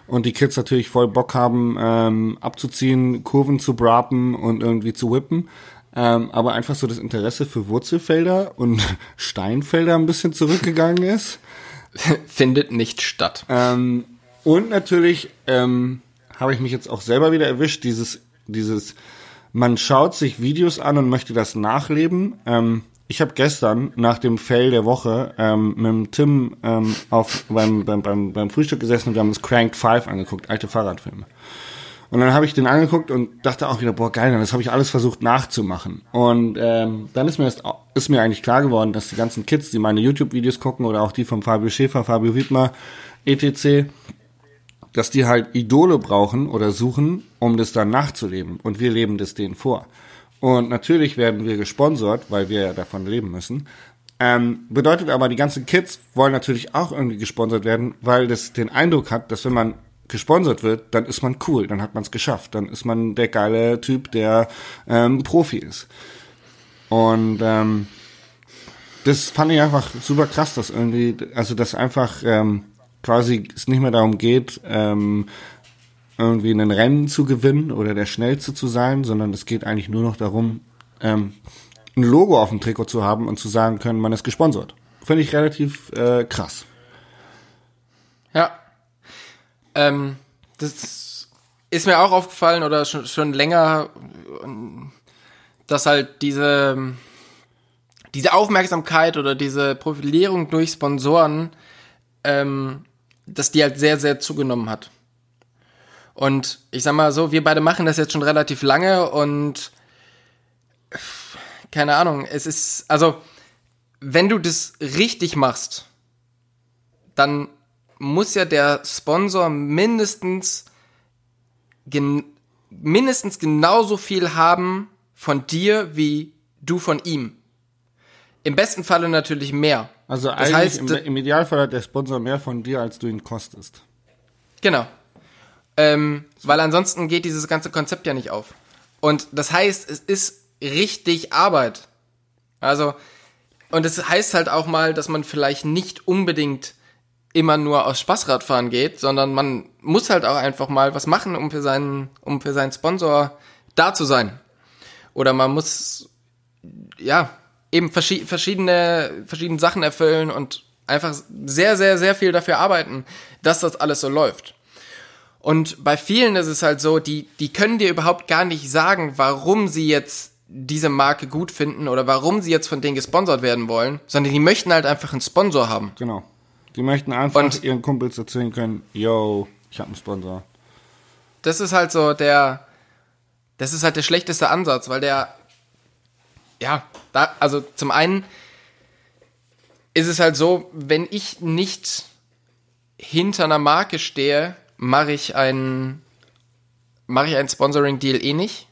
und die Kids natürlich voll Bock haben, ähm, abzuziehen, Kurven zu brapen und irgendwie zu whippen. Ähm, aber einfach so das Interesse für Wurzelfelder und Steinfelder ein bisschen zurückgegangen ist.
Findet nicht statt.
Ähm, und natürlich ähm, habe ich mich jetzt auch selber wieder erwischt, dieses, dieses, man schaut sich Videos an und möchte das nachleben. Ähm, ich habe gestern nach dem Fail der Woche ähm, mit dem Tim ähm, auf, beim, beim, beim, beim Frühstück gesessen und wir haben uns Cranked 5 angeguckt, alte Fahrradfilme. Und dann habe ich den angeguckt und dachte auch wieder, boah, geil, das habe ich alles versucht nachzumachen. Und ähm, dann ist mir, erst, ist mir eigentlich klar geworden, dass die ganzen Kids, die meine YouTube-Videos gucken oder auch die von Fabio Schäfer, Fabio Wiedmer, etc., dass die halt Idole brauchen oder suchen, um das dann nachzuleben. Und wir leben das denen vor. Und natürlich werden wir gesponsert, weil wir ja davon leben müssen. Ähm, bedeutet aber, die ganzen Kids wollen natürlich auch irgendwie gesponsert werden, weil das den Eindruck hat, dass wenn man gesponsert wird, dann ist man cool, dann hat man es geschafft, dann ist man der geile Typ, der ähm, Profi ist. Und ähm, das fand ich einfach super krass, dass irgendwie, also dass einfach ähm, quasi es nicht mehr darum geht, ähm, irgendwie ein Rennen zu gewinnen oder der Schnellste zu sein, sondern es geht eigentlich nur noch darum, ähm, ein Logo auf dem Trikot zu haben und zu sagen können, man ist gesponsert. Finde ich relativ äh, krass.
Ja. Ähm, das ist mir auch aufgefallen oder schon, schon länger, dass halt diese, diese Aufmerksamkeit oder diese Profilierung durch Sponsoren, ähm, dass die halt sehr, sehr zugenommen hat. Und ich sag mal so, wir beide machen das jetzt schon relativ lange und keine Ahnung, es ist, also, wenn du das richtig machst, dann muss ja der Sponsor mindestens gen mindestens genauso viel haben von dir wie du von ihm. Im besten Falle natürlich mehr.
Also
Das
eigentlich
heißt,
im, im Idealfall hat der Sponsor mehr von dir, als du ihn kostest.
Genau. Ähm, weil ansonsten geht dieses ganze Konzept ja nicht auf. Und das heißt, es ist richtig Arbeit. Also, und es heißt halt auch mal, dass man vielleicht nicht unbedingt immer nur aus Spaßradfahren geht, sondern man muss halt auch einfach mal was machen, um für seinen, um für seinen Sponsor da zu sein. Oder man muss, ja, eben verschi verschiedene, verschiedene Sachen erfüllen und einfach sehr, sehr, sehr viel dafür arbeiten, dass das alles so läuft. Und bei vielen ist es halt so, die, die können dir überhaupt gar nicht sagen, warum sie jetzt diese Marke gut finden oder warum sie jetzt von denen gesponsert werden wollen, sondern die möchten halt einfach einen Sponsor haben.
Genau. Die möchten einfach
Und-
ihren Kumpels erzählen können, yo, ich habe einen Sponsor.
Das ist halt so der, das ist halt der schlechteste Ansatz, weil der, ja, da, also zum einen ist es halt so, wenn ich nicht hinter einer Marke stehe, mache ich einen mache ich einen Sponsoring Deal eh nicht,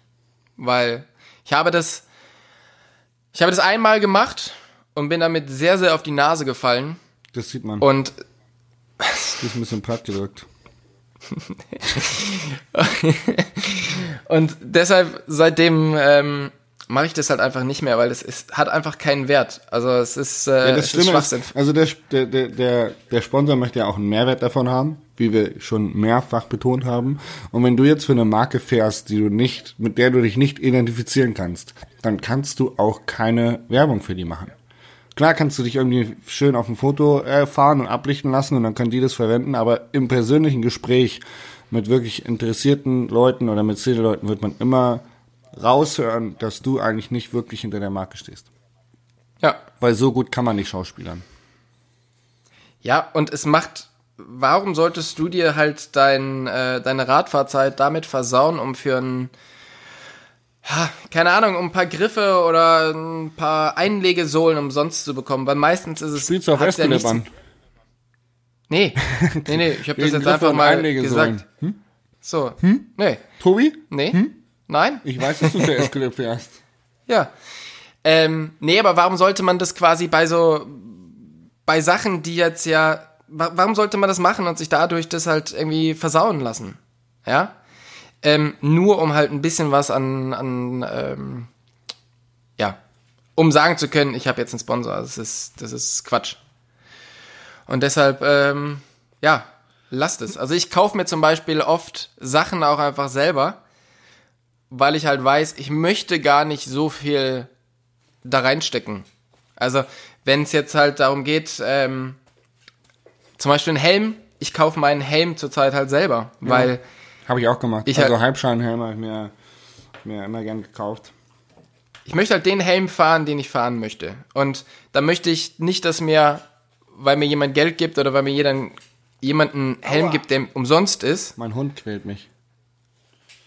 weil ich habe das ich habe das einmal gemacht und bin damit sehr sehr auf die Nase gefallen
Das sieht man.
und
Das ist ein bisschen platt gedrückt.
Und deshalb seitdem ähm, mache ich das halt einfach nicht mehr, weil das ist, hat einfach keinen Wert. Also es ist, äh,
Ja, das
es ist Schwachsinn.
ist, also der, der, der, der, der Sponsor möchte ja auch einen Mehrwert davon haben, wie wir schon mehrfach betont haben. Und wenn du jetzt für eine Marke fährst, die du nicht, mit der du dich nicht identifizieren kannst, dann kannst du auch keine Werbung für die machen. Klar kannst du dich irgendwie schön auf ein Foto äh, fahren und ablichten lassen und dann können die das verwenden, aber im persönlichen Gespräch mit wirklich interessierten Leuten oder mit Zielleuten wird man immer raushören, dass du eigentlich nicht wirklich hinter der Marke stehst.
Ja.
Weil so gut kann man nicht schauspielern.
Ja, und es macht, warum solltest du dir halt dein, äh, deine Radfahrzeit damit versauen, um für ein, keine Ahnung, um ein paar Griffe oder ein paar Einlegesohlen umsonst zu bekommen, weil meistens ist es.
Spielst du auf
hat's ja? Nee, nee, nee, ich habe das jetzt
Griffe
einfach mal gesagt. So, nee,
Tobi?
nee, nein,
Ich weiß, dass du für Escalip fährst.
Ja. Ähm, nee, aber warum sollte man das quasi bei so, bei Sachen, die jetzt ja, wa warum sollte man das machen und sich dadurch das halt irgendwie versauen lassen? Ja? Ähm, nur um halt ein bisschen was an, an ähm, ja, um sagen zu können, ich habe jetzt einen Sponsor. Das ist, das ist Quatsch. Und deshalb, ähm, ja, lasst es. Also ich kaufe mir zum Beispiel oft Sachen auch einfach selber, weil ich halt weiß, ich möchte gar nicht so viel da reinstecken. Also, wenn es jetzt halt darum geht, ähm, zum Beispiel ein Helm, ich kaufe meinen Helm zurzeit halt selber, weil
Habe ich auch gemacht.
Ich
also
halt-
Halbschalenhelme habe ich mir, mir immer gern gekauft.
ich möchte halt den Helm fahren, den ich fahren möchte. Und da möchte ich nicht, dass mir, weil mir jemand Geld gibt oder weil mir jeder, jemand einen Helm
Aua.
gibt, der umsonst ist,
Mein Hund quält mich.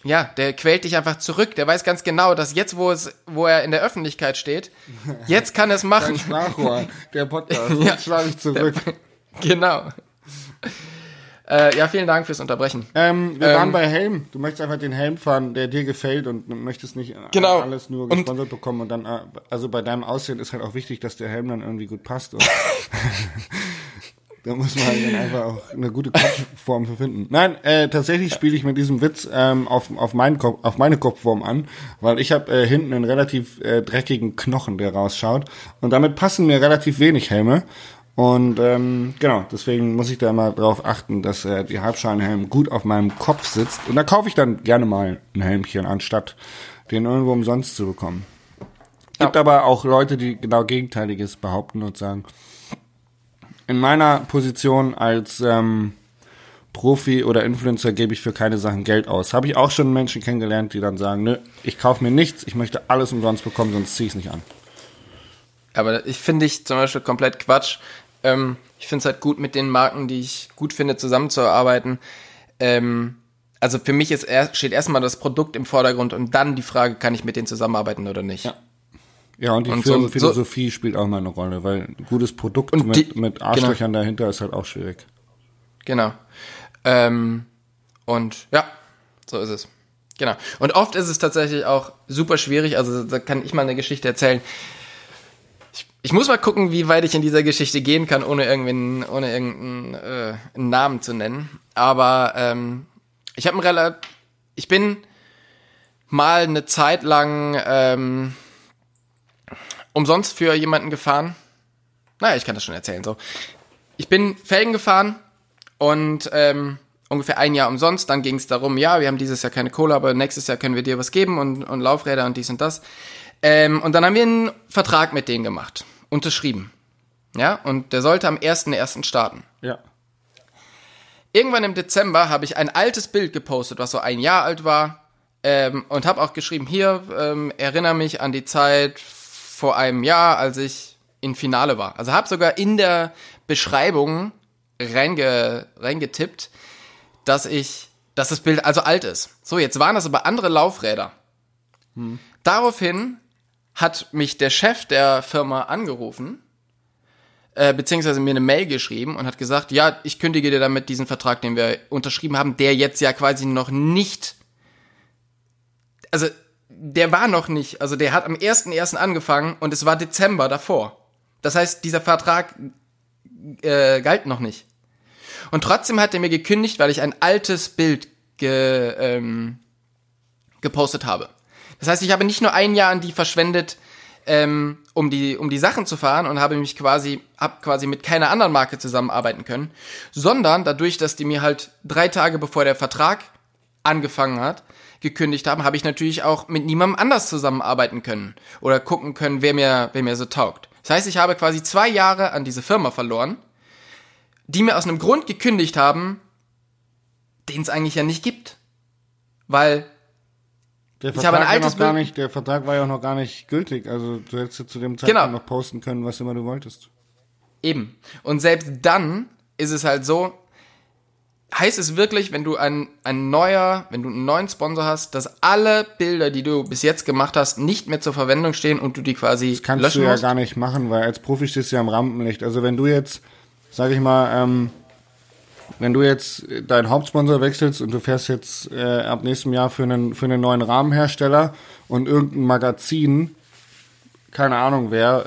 Ja, der quält dich einfach zurück. Der weiß ganz genau, dass jetzt, wo es, wo er in der Öffentlichkeit steht, jetzt kann er es machen.
Ein Sprachrohr, der Podcast.
Ja.
Jetzt schlage ich zurück.
genau. Äh, ja, vielen Dank fürs Unterbrechen.
Ähm, wir
Ähm,
waren bei Helm. Du möchtest einfach den Helm fahren, der dir gefällt und möchtest nicht
Genau.
alles nur
Und-
gesponsert bekommen. Und dann, äh, also bei deinem Aussehen ist halt auch wichtig, dass der Helm dann irgendwie gut passt. Da muss man halt einfach auch eine gute Kopfform für finden. Nein, äh, tatsächlich spiele ich mit diesem Witz ähm, auf, auf, meinen Kopf, auf meine Kopfform an, weil ich habe äh, hinten einen relativ äh, dreckigen Knochen, der rausschaut. Und damit passen mir relativ wenig Helme. Und ähm, genau, deswegen muss ich da immer drauf achten, dass äh, die Halbschalenhelm gut auf meinem Kopf sitzt. Und da kaufe ich dann gerne mal ein Helmchen, anstatt den irgendwo umsonst zu bekommen. Gibt aber auch Leute, die genau Gegenteiliges behaupten und sagen, in meiner Position als ähm, Profi oder Influencer gebe ich für keine Sachen Geld aus. Habe ich auch schon Menschen kennengelernt, die dann sagen, nö, ich kaufe mir nichts, ich möchte alles umsonst bekommen, sonst ziehe ich es nicht an.
Aber ich finde ich zum Beispiel komplett Quatsch. Ähm, ich finde es halt gut, mit den Marken, die ich gut finde, zusammenzuarbeiten. Ähm, also für mich ist steht erstmal das Produkt im Vordergrund und dann die Frage, kann ich mit denen zusammenarbeiten oder nicht.
Ja. Ja, und die
Und so-
Firmenphilosophie spielt auch mal eine Rolle, weil ein gutes Produkt
Und
mit,
die-
mit Arschlöchern dahinter ist halt auch schwierig.
Genau. Ähm, und ja, so ist es. Genau. Und oft ist es tatsächlich auch super schwierig. Also da kann ich mal eine Geschichte erzählen. Ich, ich muss mal gucken, wie weit ich in dieser Geschichte gehen kann, ohne irgendeinen, ohne irgendeinen äh, Namen zu nennen. Aber ähm, ich habe ein relativ, ich bin mal eine Zeit lang ähm, umsonst für jemanden gefahren. Naja, ich kann das schon erzählen. So, ich bin Felgen gefahren und ähm, ungefähr ein Jahr umsonst. Dann ging es darum, ja, wir haben dieses Jahr keine Kohle, aber nächstes Jahr können wir dir was geben und, und Laufräder und dies und das. Ähm, und dann haben wir einen Vertrag mit denen gemacht, unterschrieben. Ja, und der sollte am 1.1. starten.
Ja.
Irgendwann im Dezember habe ich ein altes Bild gepostet, was so ein Jahr alt war, ähm, und habe auch geschrieben, hier, ähm, erinnere mich an die Zeit vor einem Jahr, als ich in Finale war. Also habe sogar in der Beschreibung reinge, reingetippt, dass ich, dass das Bild also alt ist. So, jetzt waren das aber andere Laufräder. Daraufhin hat mich der Chef der Firma angerufen äh, beziehungsweise mir eine Mail geschrieben und hat gesagt, ja, ich kündige dir damit diesen Vertrag, den wir unterschrieben haben, der jetzt ja quasi noch nicht, also der war noch nicht, also der hat am 1.1. angefangen und es war Dezember davor. Das heißt, dieser Vertrag äh, galt noch nicht. Und trotzdem hat er mir gekündigt, weil ich ein altes Bild ge, ähm, gepostet habe. Das heißt, ich habe nicht nur ein Jahr an die verschwendet, ähm, um die um die Sachen zu fahren und habe mich quasi hab quasi mit keiner anderen Marke zusammenarbeiten können, sondern dadurch, dass die mir halt drei Tage bevor der Vertrag angefangen hat, gekündigt haben, habe ich natürlich auch mit niemandem anders zusammenarbeiten können oder gucken können, wer mir wer mir so taugt. Das heißt, ich habe quasi zwei Jahre an diese Firma verloren, die mir aus einem Grund gekündigt haben, den es eigentlich ja nicht gibt, weil
Der
Ich
Vertrag,
habe ein
war
altes
noch gar nicht, der Vertrag war ja auch noch gar nicht gültig. Also du hättest ja zu dem Zeitpunkt
Genau.
noch posten können, was immer du wolltest.
Eben. Und selbst dann ist es halt so, heißt es wirklich, wenn du ein, ein neuer, wenn du einen neuen Sponsor hast, dass alle Bilder, die du bis jetzt gemacht hast, nicht mehr zur Verwendung stehen und du die quasi
Das kannst
löschen
du ja
musst?
gar nicht machen, weil als Profi stehst du ja im Rampenlicht. Also wenn du jetzt, sag ich mal, ähm, wenn du jetzt deinen Hauptsponsor wechselst und du fährst jetzt äh, ab nächstem Jahr für einen, für einen neuen Rahmenhersteller und irgendein Magazin, keine Ahnung wer,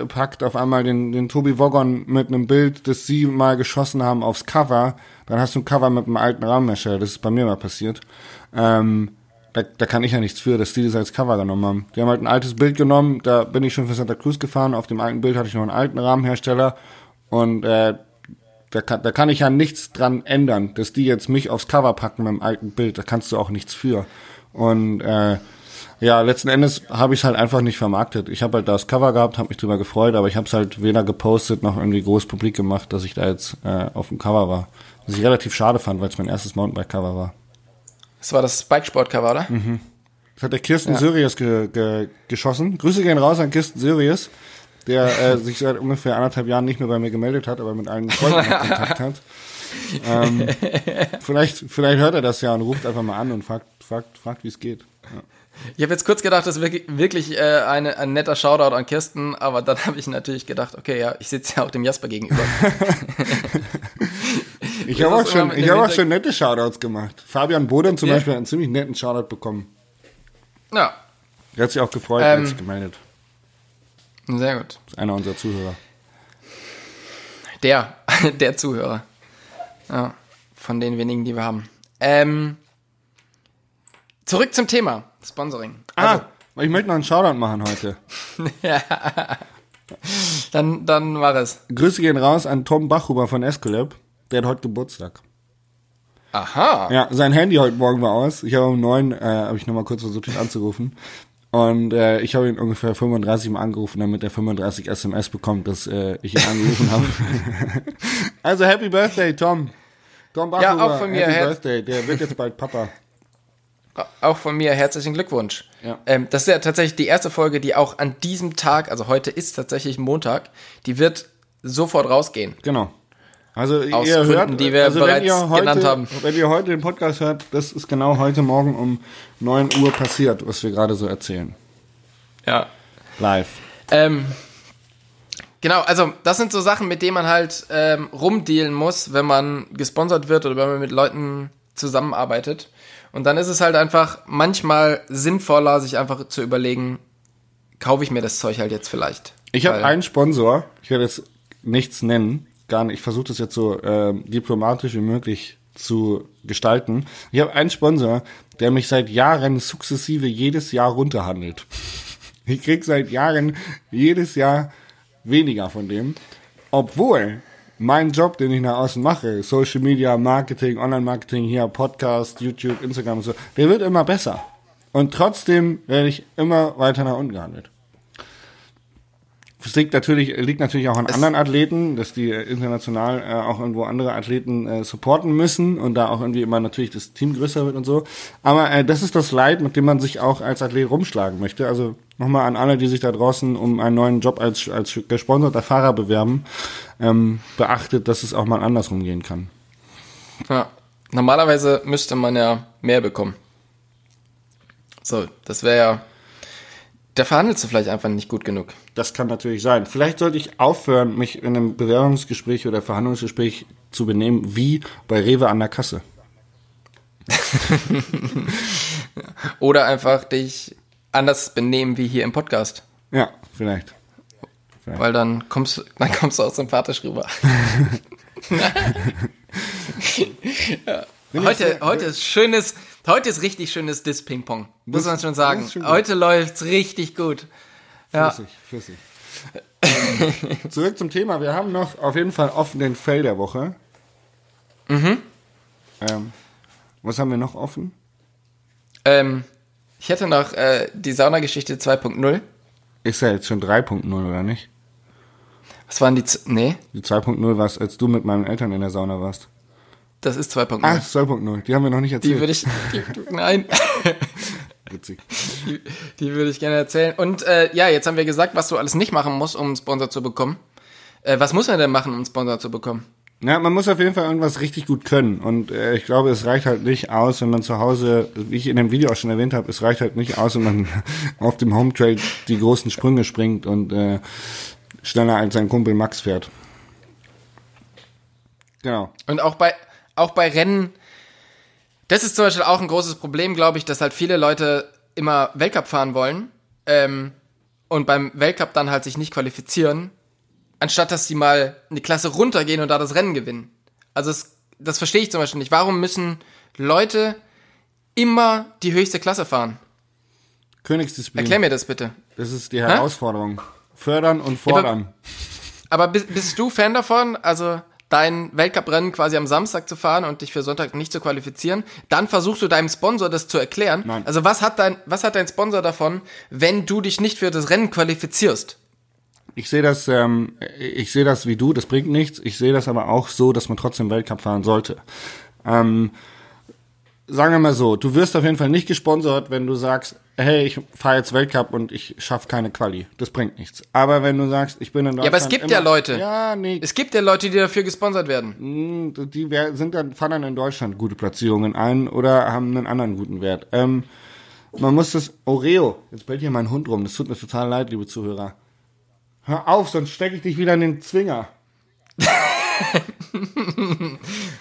äh, packt auf einmal den, den Tobi Woggon mit einem Bild, das sie mal geschossen haben, aufs Cover, dann hast du ein Cover mit einem alten Rahmenhersteller. Das ist bei mir mal passiert. Ähm, da, da kann ich ja nichts für, dass die das als Cover genommen haben. Die haben halt ein altes Bild genommen, da bin ich schon für Santa Cruz gefahren, auf dem alten Bild hatte ich noch einen alten Rahmenhersteller und äh, da kann, da kann ich ja nichts dran ändern, dass die jetzt mich aufs Cover packen mit dem alten Bild, da kannst du auch nichts für. Und äh, ja, letzten Endes habe ich es halt einfach nicht vermarktet. Ich habe halt das Cover gehabt, habe mich drüber gefreut, aber ich habe es halt weder gepostet noch irgendwie groß publik gemacht, dass ich da jetzt äh, auf dem Cover war. Was ich relativ schade fand, weil es mein erstes Mountainbike-Cover war.
Das war das Spike-Sport-Cover, oder?
Mhm. Das hat der Kirsten Sirius ge, ge, geschossen. Grüße gehen raus an Kirsten Sirius, der äh, sich seit ungefähr anderthalb Jahren nicht mehr bei mir gemeldet hat, aber mit allen Freunden Kontakt hat. Ähm, vielleicht, vielleicht hört er das ja und ruft einfach mal an und fragt, fragt, fragt wie es geht. Ja.
Ich habe jetzt kurz gedacht, das ist wirklich, wirklich äh, eine, ein netter Shoutout an Kirsten, aber dann habe ich natürlich gedacht, okay, ja, ich sitze ja auch dem Jasper gegenüber.
Ich habe auch schon, ich habe auch schon nette Shoutouts gemacht. Fabian Bodem zum
Ja.
Beispiel hat einen ziemlich netten Shoutout bekommen.
ja,
Der hat sich auch gefreut,
Ähm.
er hat sich gemeldet.
sehr gut.
Das ist einer unserer Zuhörer.
Der, der Zuhörer. Ja, von den wenigen, die wir haben. Ähm, zurück zum Thema Sponsoring. Also,
ah, ich möchte noch einen Shoutout machen heute.
dann, dann war es.
Grüße gehen raus an Tom Bachhuber von Escolab. Der hat heute Geburtstag.
Aha.
Ja, sein Handy heute Morgen war aus. Ich habe um neun, äh, habe ich nochmal kurz versucht, ihn anzurufen. Und äh, ich habe ihn ungefähr 35 Mal angerufen, damit er 35 SMS bekommt, dass äh, ich ihn angerufen habe. also Happy Birthday, Tom. Tom Bachhuber,
Ja, auch von mir,
Happy Birthday. Der wird jetzt bald Papa.
Auch von mir herzlichen Glückwunsch.
Ja.
Ähm, das ist ja tatsächlich die erste Folge, die auch an diesem Tag, also heute ist tatsächlich Montag, die wird sofort rausgehen.
Genau. Also
Aus
ihr
Gründen,
hört,
die wir
also
bereits
heute,
genannt haben.
Wenn ihr heute den Podcast hört, das ist genau heute Morgen um 9 Uhr passiert, was wir gerade so erzählen.
Ja.
Live.
Ähm, genau, also das sind so Sachen, mit denen man halt ähm, rumdealen muss, wenn man gesponsert wird oder wenn man mit Leuten zusammenarbeitet. Und dann ist es halt einfach manchmal sinnvoller, sich einfach zu überlegen, kaufe ich mir das Zeug halt jetzt vielleicht.
Ich habe einen Sponsor, ich werde jetzt nichts nennen, gar nicht, ich versuche das jetzt so ähm, diplomatisch wie möglich zu gestalten. Ich habe einen Sponsor, der mich seit Jahren sukzessive jedes Jahr runterhandelt. Ich krieg seit Jahren jedes Jahr weniger von dem, obwohl mein Job, den ich nach außen mache, Social Media, Marketing, Online-Marketing, hier Podcast, YouTube, Instagram und so, der wird immer besser. Und trotzdem werde ich immer weiter nach unten gehandelt. Das liegt natürlich, liegt natürlich auch an anderen Athleten, dass die äh, international äh, auch irgendwo andere Athleten äh, supporten müssen und da auch irgendwie immer natürlich das Team größer wird und so. Aber äh, das ist das Leid, mit dem man sich auch als Athlet rumschlagen möchte. Also nochmal an alle, die sich da draußen um einen neuen Job als, als gesponserter Fahrer bewerben, ähm, beachtet, dass es auch mal andersrum gehen kann.
Ja. Normalerweise müsste man ja mehr bekommen. So, das wäre ja Da verhandelst du vielleicht einfach nicht gut genug.
Das kann natürlich sein. Vielleicht sollte ich aufhören, mich in einem Bewerbungsgespräch oder Verhandlungsgespräch zu benehmen, wie bei Rewe an der Kasse.
Oder einfach dich anders benehmen wie hier im Podcast.
Ja, vielleicht.
Weil dann kommst, dann kommst du auch sympathisch rüber. ja. Heute, heute ist schönes, heute ist richtig schönes Dis-Ping-Pong. Muss man schon sagen. Heute läuft's richtig gut.
Ja. Flüssig, flüssig. ähm, zurück zum Thema. Wir haben noch auf jeden Fall offen den Fell der Woche. Mhm. Ähm, was haben wir noch offen?
Ähm, ich hätte noch äh, die Saunageschichte 2.0.
Ist ja jetzt schon 3.0, oder nicht?
Was waren die? Nee.
Die 2.0 war es, als du mit meinen Eltern in der Sauna warst.
Das ist 2.0.
Ah, 2.0. Die haben wir noch nicht erzählt.
Die würde ich. Die, nein. Witzig. Die, die würde ich gerne erzählen. Und äh, ja, jetzt haben wir gesagt, was du alles nicht machen musst, um einen Sponsor zu bekommen. Äh, was muss man denn machen, um einen Sponsor zu bekommen?
Ja, man muss auf jeden Fall irgendwas richtig gut können. Und äh, ich glaube, es reicht halt nicht aus, wenn man zu Hause, wie ich in dem Video auch schon erwähnt habe, es reicht halt nicht aus, wenn man auf dem Home Trail die großen Sprünge springt und äh, schneller als sein Kumpel Max fährt.
Genau. Und auch bei, auch bei Rennen, das ist zum Beispiel auch ein großes Problem, glaube ich, dass halt viele Leute immer Weltcup fahren wollen ähm, und beim Weltcup dann halt sich nicht qualifizieren anstatt dass sie mal eine Klasse runtergehen und da das Rennen gewinnen. Also das, das verstehe ich zum Beispiel nicht. Warum müssen Leute immer die höchste Klasse fahren?
Königsdisziplin.
Erklär mir das bitte.
Das ist die Herausforderung. Hä? Fördern und fordern. Ja,
aber, aber bist, bist du Fan davon, also dein Weltcuprennen quasi am Samstag zu fahren und dich für Sonntag nicht zu qualifizieren, dann versuchst du deinem Sponsor das zu erklären. Nein. Also was hat dein, was hat dein Sponsor davon, wenn du dich nicht für das Rennen qualifizierst?
Ich sehe das, ähm, ich sehe das wie du, das bringt nichts. Ich sehe das aber auch so, dass man trotzdem Weltcup fahren sollte. Ähm, sagen wir mal so, du wirst auf jeden Fall nicht gesponsert, wenn du sagst, hey, ich fahre jetzt Weltcup und ich schaffe keine Quali. Das bringt nichts. Aber wenn du sagst, ich bin in Deutschland.
Ja, aber es gibt immer, ja Leute. Ja, nee. Es gibt ja Leute, die dafür gesponsert werden.
Hm, die sind dann, fahren dann in Deutschland gute Platzierungen ein oder haben einen anderen guten Wert. Ähm, man muss das, Oreo, jetzt bellt hier mein Hund rum, das tut mir total leid, liebe Zuhörer. Hör auf, sonst stecke ich dich wieder in den Zwinger.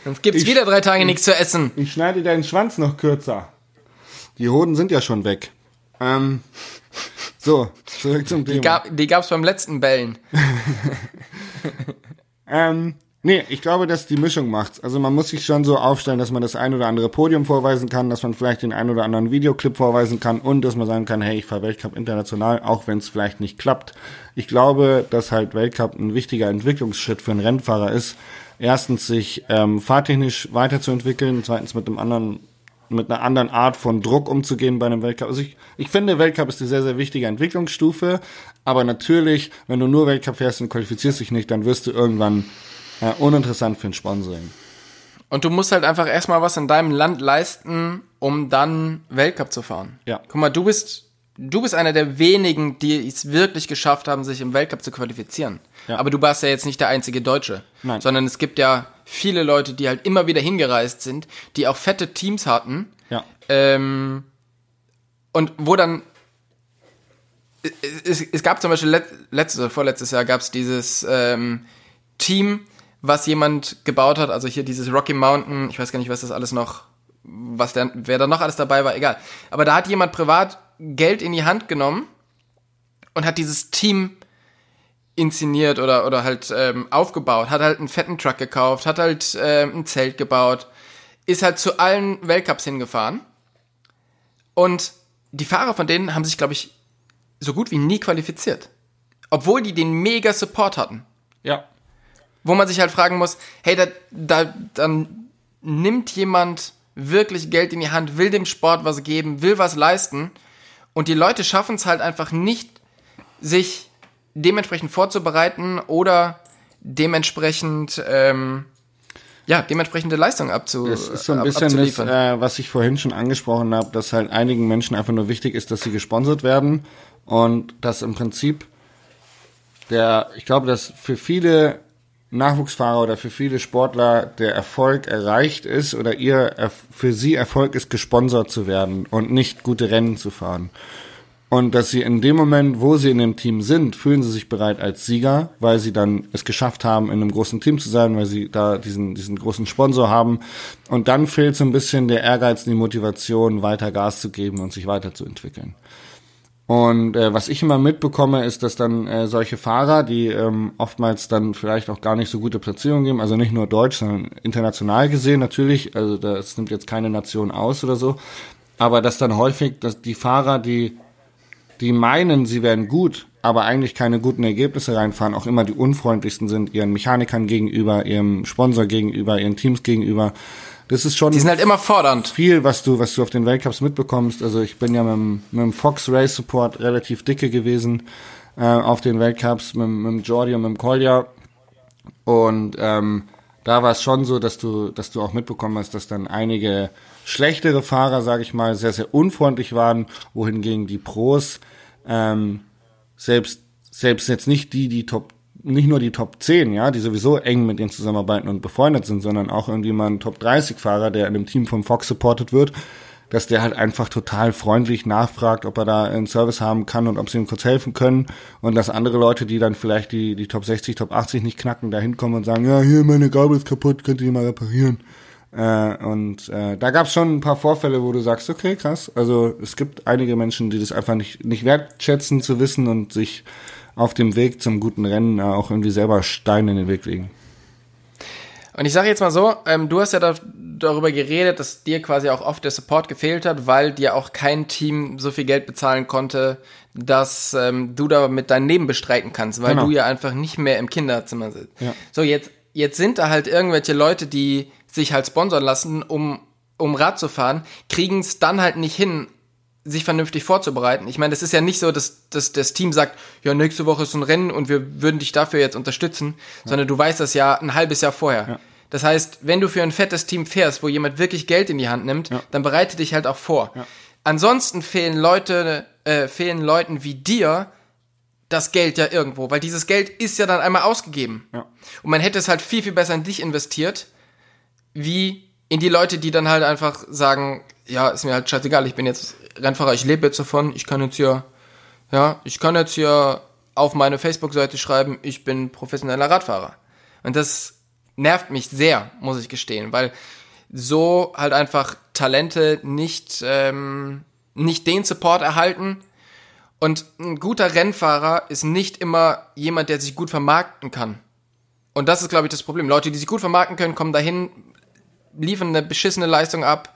Sonst gibt's ich, wieder drei Tage nichts zu essen.
Ich schneide deinen Schwanz noch kürzer. Die Hoden sind ja schon weg. Ähm, so, zurück zum Thema.
Die, gab, die gab's beim letzten Bellen.
ähm, Nee, ich glaube, dass die Mischung macht's. Also man muss sich schon so aufstellen, dass man das ein oder andere Podium vorweisen kann, dass man vielleicht den ein oder anderen Videoclip vorweisen kann und dass man sagen kann, hey, ich fahre Weltcup international, auch wenn es vielleicht nicht klappt. Ich glaube, dass halt Weltcup ein wichtiger Entwicklungsschritt für einen Rennfahrer ist. Erstens sich ähm, fahrtechnisch weiterzuentwickeln, zweitens mit einem anderen mit einer anderen Art von Druck umzugehen bei einem Weltcup. Also ich, ich finde, Weltcup ist eine sehr, sehr wichtige Entwicklungsstufe. Aber natürlich, wenn du nur Weltcup fährst und qualifizierst dich nicht, dann wirst du irgendwann ja, uninteressant für ein Sponsoring.
Und du musst halt einfach erstmal was in deinem Land leisten, um dann Weltcup zu fahren.
Ja.
Guck mal, du bist, du bist einer der wenigen, die es wirklich geschafft haben, sich im Weltcup zu qualifizieren. Ja. Aber du warst ja jetzt nicht der einzige Deutsche.
Nein.
Sondern es gibt ja viele Leute, die halt immer wieder hingereist sind, die auch fette Teams hatten.
Ja.
Ähm, und wo dann es, es, gab zum Beispiel letztes vorletztes Jahr gab es dieses ähm, Team, was jemand gebaut hat, also hier dieses Rocky Mountain, ich weiß gar nicht, was das alles noch, was der, wer da noch alles dabei war, egal. Aber da hat jemand privat Geld in die Hand genommen und hat dieses Team inszeniert oder, oder halt ähm, aufgebaut, hat halt einen fetten Truck gekauft, hat halt ähm, ein Zelt gebaut, ist halt zu allen Weltcups hingefahren. Und die Fahrer von denen haben sich, glaube ich, so gut wie nie qualifiziert. Obwohl die den mega Support hatten.
Ja
wo man sich halt fragen muss, hey, da, da, dann nimmt jemand wirklich Geld in die Hand, will dem Sport was geben, will was leisten. Und die Leute schaffen es halt einfach nicht, sich dementsprechend vorzubereiten oder dementsprechend ähm, ja, dementsprechende Leistung abzu
Das ist so ein bisschen das, äh, was ich vorhin schon angesprochen habe, dass halt einigen Menschen einfach nur wichtig ist, dass sie gesponsert werden. Und dass im Prinzip der, ich glaube, dass für viele Nachwuchsfahrer oder für viele Sportler der Erfolg erreicht ist oder ihr für sie Erfolg ist, gesponsert zu werden und nicht gute Rennen zu fahren. Und dass sie in dem Moment, wo sie in dem Team sind, fühlen sie sich bereit als Sieger, weil sie dann es geschafft haben, in einem großen Team zu sein, weil sie da diesen, diesen großen Sponsor haben. Und dann fehlt so ein bisschen der Ehrgeiz und die Motivation, weiter Gas zu geben und sich weiterzuentwickeln. Und äh, was ich immer mitbekomme, ist, dass dann äh, solche Fahrer, die ähm, oftmals dann vielleicht auch gar nicht so gute Platzierungen geben, also nicht nur deutsch, sondern international gesehen natürlich, also das nimmt jetzt keine Nation aus oder so, aber dass dann häufig, dass die Fahrer, die die meinen, sie wären gut, aber eigentlich keine guten Ergebnisse reinfahren, auch immer die unfreundlichsten sind ihren Mechanikern gegenüber, ihrem Sponsor gegenüber, ihren Teams gegenüber. Das ist schon.
Die sind halt immer fordernd.
Viel, was du, was du auf den Weltcups mitbekommst. Also ich bin ja mit dem, mit dem Fox Race Support relativ dicke gewesen äh, auf den Weltcups, mit, mit dem Jordi und mit dem Collier. Und ähm, da war es schon so, dass du, dass du auch mitbekommen hast, dass dann einige schlechtere Fahrer, sage ich mal, sehr, sehr unfreundlich waren, wohingegen die Pros ähm, selbst, selbst jetzt nicht die, die Top, nicht nur die Top 10, ja, die sowieso eng mit denen zusammenarbeiten und befreundet sind, sondern auch irgendwie mal ein Top 30 Fahrer, der in dem Team vom Fox supported wird, dass der halt einfach total freundlich nachfragt, ob er da einen Service haben kann und ob sie ihm kurz helfen können und dass andere Leute, die dann vielleicht die, die Top 60, Top 80 nicht knacken, da hinkommen und sagen, ja, hier, meine Gabel ist kaputt, könnt ihr die mal reparieren. Äh, und äh, da gab es schon ein paar Vorfälle, wo du sagst, okay, krass. Also es gibt einige Menschen, die das einfach nicht, nicht wertschätzen zu wissen und sich auf dem Weg zum guten Rennen auch irgendwie selber Steine in den Weg legen.
Und ich sage jetzt mal so, ähm, du hast ja da, darüber geredet, dass dir quasi auch oft der Support gefehlt hat, weil dir auch kein Team so viel Geld bezahlen konnte, dass ähm, du da mit deinem Leben bestreiten kannst, weil genau. du ja einfach nicht mehr im Kinderzimmer sitzt. Ja. So, jetzt, jetzt sind da halt irgendwelche Leute, die sich halt sponsern lassen, um, um Rad zu fahren, kriegen es dann halt nicht hin, sich vernünftig vorzubereiten. Ich meine, das ist ja nicht so, dass, dass das Team sagt, ja, nächste Woche ist ein Rennen und wir würden dich dafür jetzt unterstützen, ja. sondern du weißt das ja ein halbes Jahr vorher. Ja. Das heißt, wenn du für ein fettes Team fährst, wo jemand wirklich Geld in die Hand nimmt, ja. dann bereite dich halt auch vor. Ansonsten fehlen Leute, äh, fehlen Leuten wie dir das Geld ja irgendwo, weil dieses Geld ist ja dann einmal ausgegeben. Und man hätte es halt viel, viel besser in dich investiert, wie in die Leute, die dann halt einfach sagen, ja, ist mir halt scheißegal, ich bin jetzt Rennfahrer, ich lebe jetzt davon, ich kann jetzt hier, ja, ich kann jetzt hier auf meine Facebook-Seite schreiben, ich bin professioneller Radfahrer. Und das nervt mich sehr, muss ich gestehen, weil so halt einfach Talente nicht, ähm, nicht den Support erhalten. Und ein guter Rennfahrer ist nicht immer jemand, der sich gut vermarkten kann. Und das ist, glaube ich, das Problem. Leute, die sich gut vermarkten können, kommen dahin, liefern eine beschissene Leistung ab,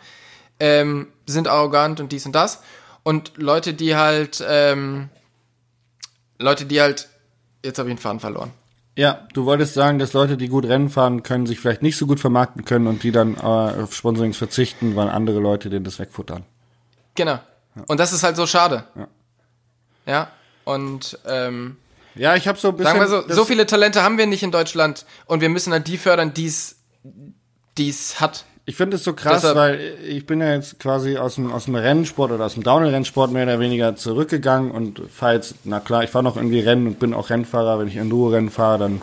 ähm, sind arrogant und dies und das. Und Leute, die halt, ähm, Leute, die halt, jetzt habe ich den Faden verloren.
Ja, du wolltest sagen, dass Leute, die gut Rennen fahren können, sich vielleicht nicht so gut vermarkten können und die dann äh, auf Sponsorings verzichten, weil andere Leute denen das wegfuttern.
Genau. Ja. Und das ist halt so schade. Ja. Ja. Und ähm,
ja, ich habe so ein bisschen.
Sagen wir so, so viele Talente haben wir nicht in Deutschland und wir müssen halt die fördern, die es hat.
Ich finde es so krass, Deshalb, weil ich bin ja jetzt quasi aus dem, aus dem Rennsport oder aus dem Downhill-Rennsport mehr oder weniger zurückgegangen und fahre jetzt, na klar, ich fahre noch irgendwie Rennen und bin auch Rennfahrer. Wenn ich Enduro-Rennen fahre, dann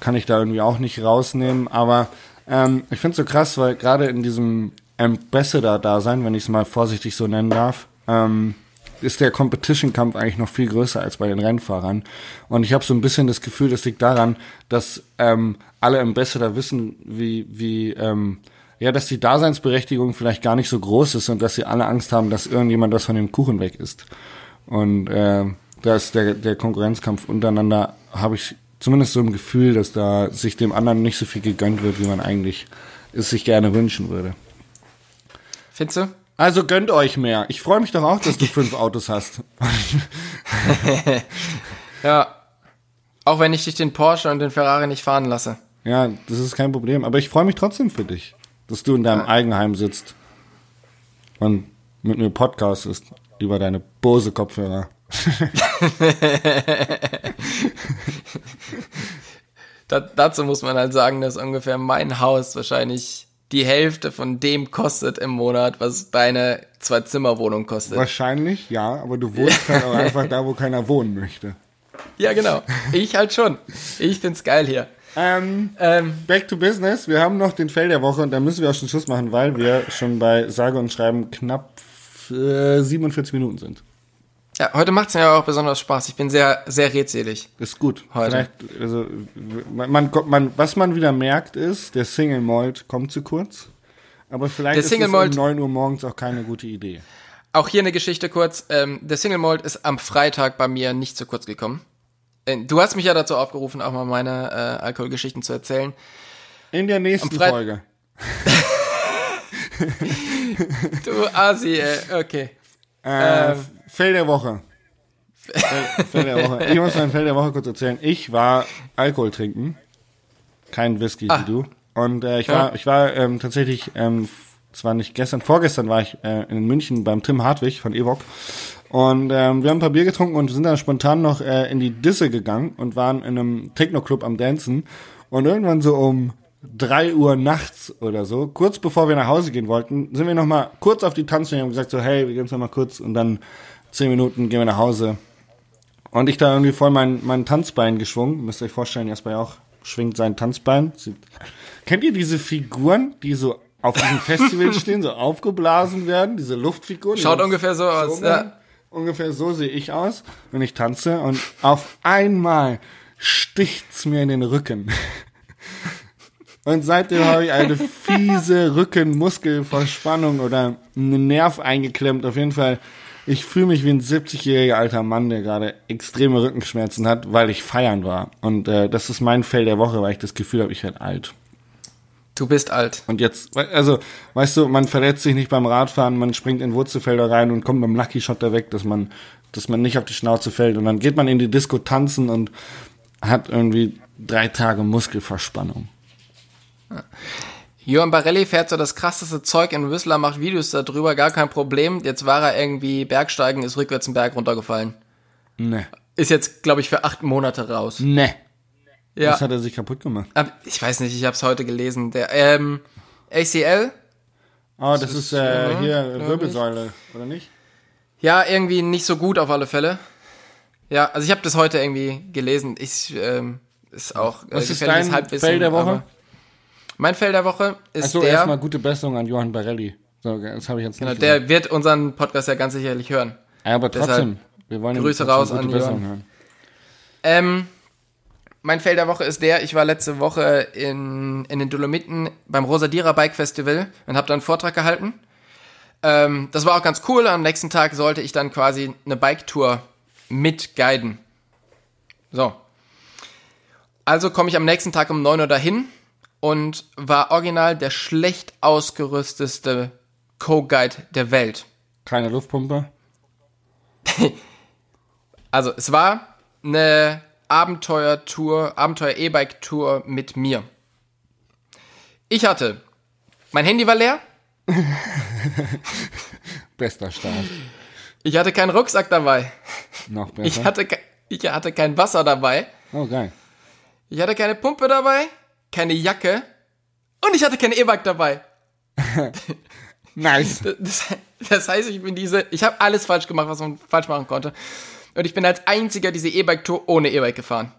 kann ich da irgendwie auch nicht rausnehmen. Aber ähm, ich finde es so krass, weil gerade in diesem Ambassador-Dasein, wenn ich es mal vorsichtig so nennen darf, ähm, ist der Competition-Kampf eigentlich noch viel größer als bei den Rennfahrern. Und ich habe so ein bisschen das Gefühl, das liegt daran, dass ähm, alle Ambassador wissen, wie, wie, ähm, ja, dass die Daseinsberechtigung vielleicht gar nicht so groß ist und dass sie alle Angst haben, dass irgendjemand was von dem Kuchen weg ist. Und äh, da ist der, der Konkurrenzkampf untereinander, habe ich zumindest so ein Gefühl, dass da sich dem anderen nicht so viel gegönnt wird, wie man eigentlich es sich gerne wünschen würde.
Findest du?
Also gönnt euch mehr. Ich freue mich doch auch, dass du fünf Autos hast.
ja. Auch wenn ich dich den Porsche und den Ferrari nicht fahren lasse.
Ja, das ist kein Problem. Aber ich freue mich trotzdem für dich, dass du in deinem ja. Eigenheim sitzt und mit mir podcastest über deine Bose-Kopfhörer.
dazu muss man halt sagen, dass ungefähr mein Haus wahrscheinlich die Hälfte von dem kostet im Monat, was deine Zwei-Zimmer-Wohnung kostet.
Wahrscheinlich, ja, aber du wohnst halt auch einfach da, wo keiner wohnen möchte.
Ja, genau. Ich halt schon. Ich find's geil hier.
Ähm, ähm, back to business. Wir haben noch den Fell der Woche und da müssen wir auch schon Schluss machen, weil wir schon bei sage und schreiben knapp äh, 47 Minuten sind.
Ja, heute macht's mir auch besonders Spaß. Ich bin sehr, sehr redselig.
Ist gut.
Heute.
Vielleicht, also, man, man, man, was man wieder merkt ist, der Single Malt kommt zu kurz. Aber vielleicht ist es um 9 Uhr morgens auch keine gute Idee.
Auch hier eine Geschichte kurz. Ähm, der Single Malt ist am Freitag bei mir nicht zu kurz gekommen. Äh, Du hast mich ja dazu aufgerufen, auch mal meine äh, Alkoholgeschichten zu erzählen.
In der nächsten Folge.
Du Asi, ey. Okay.
Äh,
Ähm.
Fell der Woche. Fell, Fell der Woche. Ich muss mein Fell der Woche kurz erzählen. Ich war Alkohol trinken. Kein Whisky
Ah.
wie du. Und äh, ich
Ja.
war, ich war ähm, tatsächlich, ähm, zwar nicht gestern, vorgestern war ich äh, in München beim Tim Hartwig von Evok. Und ähm, wir haben ein paar Bier getrunken und sind dann spontan noch äh, in die Disse gegangen und waren in einem Techno-Club am Dancen. Und irgendwann so um drei Uhr nachts oder so, kurz bevor wir nach Hause gehen wollten, sind wir noch mal kurz auf die Tanzfläche und haben gesagt so, hey, wir gehen jetzt noch mal kurz und dann zehn Minuten gehen wir nach Hause. Und ich da irgendwie voll mein, mein Tanzbein geschwungen. Müsst ihr euch vorstellen, Jasper auch schwingt sein Tanzbein. Sieht, kennt ihr diese Figuren, die so auf diesen Festivals stehen, so aufgeblasen werden, diese Luftfiguren? die
Schaut ungefähr so aus, ja.
Ungefähr so sehe ich aus, wenn ich tanze. Und auf einmal sticht's mir in den Rücken. Und seitdem habe ich eine fiese Rückenmuskelverspannung oder einen Nerv eingeklemmt. Auf jeden Fall, ich fühle mich wie ein 70-jähriger alter Mann, der gerade extreme Rückenschmerzen hat, weil ich feiern war. Und äh, das ist mein Fell der Woche, weil ich das Gefühl habe, ich werde alt.
Du bist alt.
Und jetzt, also, weißt du, man verletzt sich nicht beim Radfahren, man springt in Wurzelfelder rein und kommt beim Lucky Shot da weg, dass man, dass man nicht auf die Schnauze fällt. Und dann geht man in die Disco tanzen und hat irgendwie drei Tage Muskelverspannung.
Johann Barelli fährt so das krasseste Zeug in Whistler, macht Videos darüber, gar kein Problem. Jetzt war er irgendwie Bergsteigen, ist rückwärts den Berg runtergefallen.
Ne.
Ist jetzt, glaube ich, für acht Monate raus.
Ne.
Ja.
Was hat er sich kaputt gemacht?
Aber ich weiß nicht, ich habe es heute gelesen. Der ähm, ACL,
Oh, das, ist, äh,
ja,
hier
ich.
Wirbelsäule, oder nicht?
ja, irgendwie nicht so gut auf alle Fälle. Ja, also ich habe das heute irgendwie gelesen. Ich ähm, ist auch äh,
Was ist
gefährliches
dein
Halbwissen,
Fell der Woche?
Mein Fell der Woche ist
Achso,
der,
erstmal gute Besserung an Johann Barelli. So, das habe ich jetzt
genau,
nicht gesagt.
der wird unseren Podcast ja ganz sicherlich hören.
Ja, aber
deshalb
trotzdem, wir wollen ihm
Grüße raus an
Besserung
Johann.
hören.
Ähm, mein Fell der Woche ist der, ich war letzte Woche in, in den Dolomiten beim Rosadira Bike Festival und habe da einen Vortrag gehalten. Ähm, das war auch ganz cool. Am nächsten Tag sollte ich dann quasi eine Bike-Tour mitguiden. So. Also komme ich am nächsten Tag um 9 Uhr dahin und war original der schlecht ausgerüsteste Co-Guide der Welt.
Keine Luftpumpe.
Also es war eine Abenteuertour, Abenteuer-E-Bike-Tour mit mir. Ich hatte, mein Handy war leer,
Bester Start.
ich hatte keinen Rucksack dabei,
Noch besser.
ich hatte, ich hatte kein Wasser dabei,
oh, geil.
ich hatte keine Pumpe dabei, keine Jacke und ich hatte kein E-Bike dabei.
Nice.
Das, das heißt, ich bin diese, ich habe alles falsch gemacht, was man falsch machen konnte. Und ich bin als einziger diese E-Bike-Tour ohne E-Bike gefahren.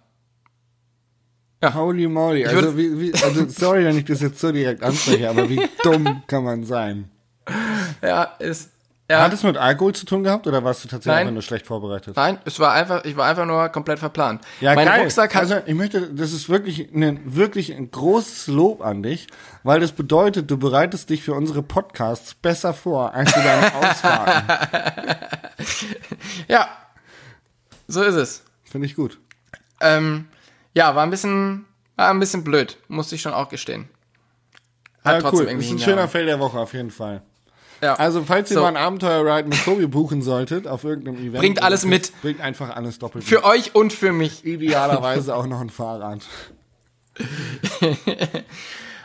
Holy moly. Also, wie, wie, also, sorry, wenn ich das jetzt so direkt anspreche, aber wie dumm kann man sein?
Ja, ist, ja.
Hat es mit Alkohol zu tun gehabt oder warst du tatsächlich
Nein.
einfach nur schlecht vorbereitet?
Nein, es war einfach, ich war einfach nur komplett verplant.
Ja,
mein
geil.
Rucksack hat,
also, ich möchte, das ist wirklich ein, wirklich ein großes Lob an dich, weil das bedeutet, du bereitest dich für unsere Podcasts besser vor, als für deine Ausfahrten.
ja, so ist es.
Finde ich gut.
Ähm, ja, war ein bisschen, war ein bisschen blöd, musste ich schon auch gestehen. Hat
Ja,
trotzdem
cool. Ist ein schöner Fail der Woche auf jeden Fall.
Ja.
Also, falls ihr
So.
mal ein Abenteuer-Ride mit Tobi buchen solltet, auf irgendeinem Event.
Bringt alles
so,
mit.
Bringt einfach alles doppelt
für
mit.
euch und für mich.
Idealerweise auch noch ein Fahrrad.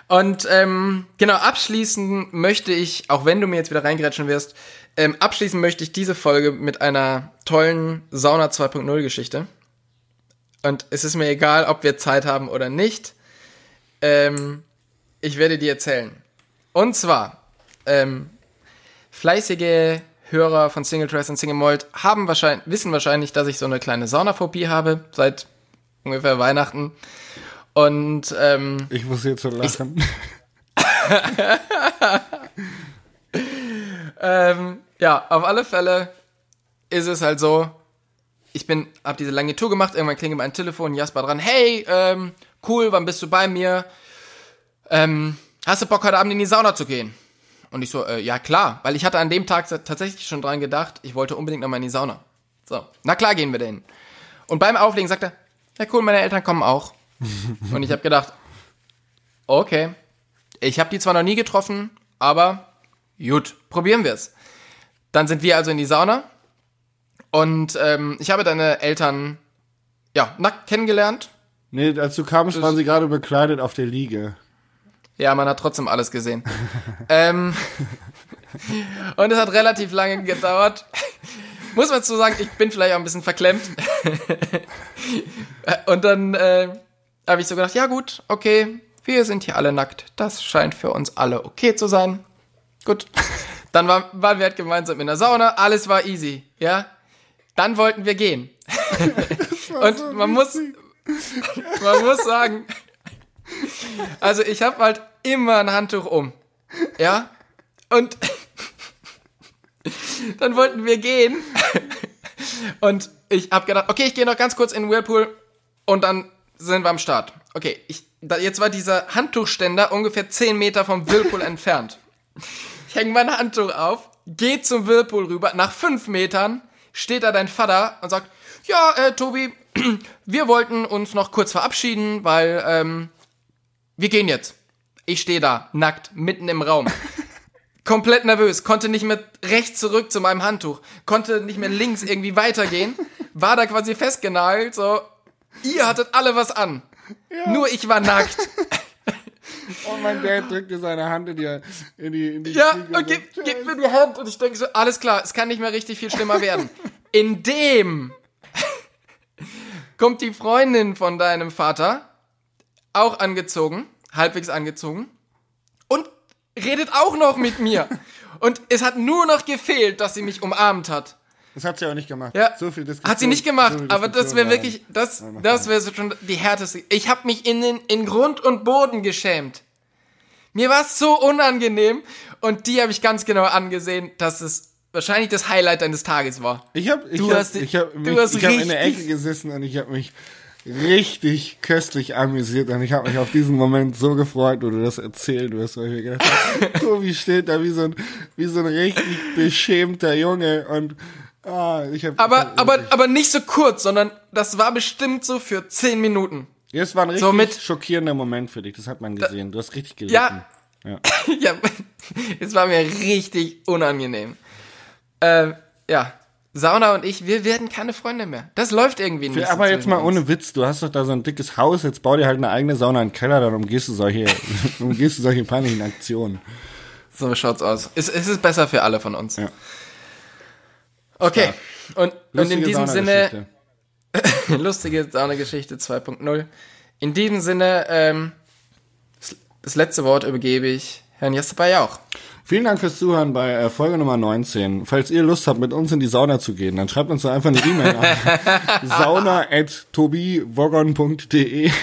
Und ähm, genau, abschließen möchte ich, auch wenn du mir jetzt wieder reingrätschen wirst, ähm, abschließen möchte ich diese Folge mit einer tollen Sauna 2.0 Geschichte. Und es ist mir egal, ob wir Zeit haben oder nicht. Ähm, ich werde die erzählen. Und zwar, ähm, fleißige Hörer von Single Trace und Single Malt haben wahrscheinlich, wissen wahrscheinlich, dass ich so eine kleine Saunaphobie habe, seit ungefähr Weihnachten. Und ähm,
Ich muss jetzt so lachen.
Ähm, ja, auf alle Fälle ist es halt so, ich bin, hab diese lange Tour gemacht, irgendwann klingelt mein Telefon, Jasper dran, hey, ähm, cool, wann bist du bei mir? Ähm, hast du Bock, heute Abend in die Sauna zu gehen? Und ich so, äh, ja klar, weil ich hatte an dem Tag tatsächlich schon dran gedacht, ich wollte unbedingt nochmal in die Sauna. So, na klar gehen wir dahin. Und beim Auflegen sagt er, ja cool, meine Eltern kommen auch. Und ich habe gedacht, okay, ich habe die zwar noch nie getroffen, aber gut, probieren wir es. Dann sind wir also in die Sauna und ähm, ich habe deine Eltern ja nackt kennengelernt.
Nee, als du kamst, waren sie gerade bekleidet auf der Liege.
Ja, man hat trotzdem alles gesehen. ähm, und es hat relativ lange gedauert. Muss man zu sagen, ich bin vielleicht auch ein bisschen verklemmt. und dann äh, habe ich so gedacht, ja gut, okay, wir sind hier alle nackt. Das scheint für uns alle okay zu sein. Gut. Dann war, waren wir halt gemeinsam in der Sauna, alles war easy, ja. Dann wollten wir gehen. Und so man muss, man muss sagen, also ich habe halt immer ein Handtuch um, ja. Und dann wollten wir gehen. Und ich habe gedacht, okay, ich gehe noch ganz kurz in den Whirlpool und dann sind wir am Start. Okay, ich, da, jetzt war dieser Handtuchständer ungefähr 10 Meter vom Whirlpool entfernt. Ich hänge mein Handtuch auf, gehe zum Whirlpool rüber, nach 5 Metern steht da dein Vater und sagt, ja, äh, Tobi, wir wollten uns noch kurz verabschieden, weil ähm, wir gehen jetzt. Ich stehe da, nackt, mitten im Raum. Komplett nervös, konnte nicht mehr rechts zurück zu meinem Handtuch, konnte nicht mehr links irgendwie weitergehen, war da quasi festgenagelt, so, ihr hattet alle was an. Ja. Nur ich war nackt.
Und mein Dad drückte seine Hand in die, in die, in die
Ja, und, und gib, gib mir die Hand. Und ich denke so, alles klar, es kann nicht mehr richtig viel schlimmer werden. In dem kommt die Freundin von deinem Vater, auch angezogen, halbwegs angezogen, und redet auch noch mit mir. Und es hat nur noch gefehlt, dass sie mich umarmt hat.
Das hat sie auch nicht gemacht.
Ja, so viel Diskussion, hat sie nicht gemacht, so aber das wäre wirklich, das, das wäre schon die härteste. Ich habe mich in, den, in Grund und Boden geschämt. Mir war es so unangenehm und die habe ich ganz genau angesehen, dass es wahrscheinlich das Highlight deines Tages war.
Ich habe ich du hab, hast, ich hab mich, ich hab in der Ecke gesessen und ich habe mich richtig köstlich amüsiert und ich habe mich auf diesen Moment so gefreut, wo du das erzählt wirst, weil ich mir gedacht habe, Tobi steht da wie so ein wie so ein richtig beschämter Junge und ah, ich hab,
aber
ich hab
aber aber nicht so kurz, sondern das war bestimmt so für zehn Minuten.
Ja, es war ein richtig so mit, schockierender Moment für dich, das hat man gesehen. Du hast richtig gelitten.
Ja, ja. ja, es war mir richtig unangenehm. Ähm, ja, Sauna und ich, wir werden keine Freunde mehr. Das läuft irgendwie
nicht. Aber jetzt mal ohne Witz, du hast doch da so ein dickes Haus, jetzt bau dir halt eine eigene Sauna im Keller, dann umgehst du solche, umgehst du solche peinlichen Aktionen.
So schaut's aus. Es, es ist besser für alle von uns. Ja. Okay. Und, und in diesem Sinne, lustige Saunageschichte 2.0. In diesem Sinne, ähm, das letzte Wort übergebe ich Herrn Jasper Jauch.
Vielen Dank fürs Zuhören bei äh, Folge Nummer 19. Falls ihr Lust habt, mit uns in die Sauna zu gehen, dann schreibt uns da einfach eine E-Mail an sauna.tobiwogon.de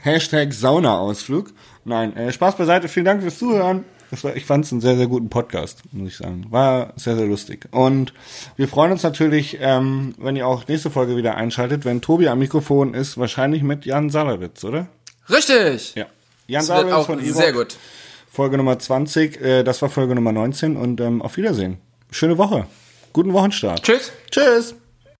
Hashtag Saunaausflug. Nein, äh, Spaß beiseite. Vielen Dank fürs Zuhören. War, ich fand es einen sehr, sehr guten Podcast, muss ich sagen. War sehr, sehr lustig. Und wir freuen uns natürlich, ähm, wenn ihr auch nächste Folge wieder einschaltet, wenn Tobi am Mikrofon ist, wahrscheinlich mit Jan Salawitz, oder?
Richtig!
Ja.
Jan Salawitz von Evo. Sehr gut.
Folge Nummer 20, äh, das war Folge Nummer 19 und ähm, auf Wiedersehen. Schöne Woche. Guten Wochenstart.
Tschüss.
Tschüss.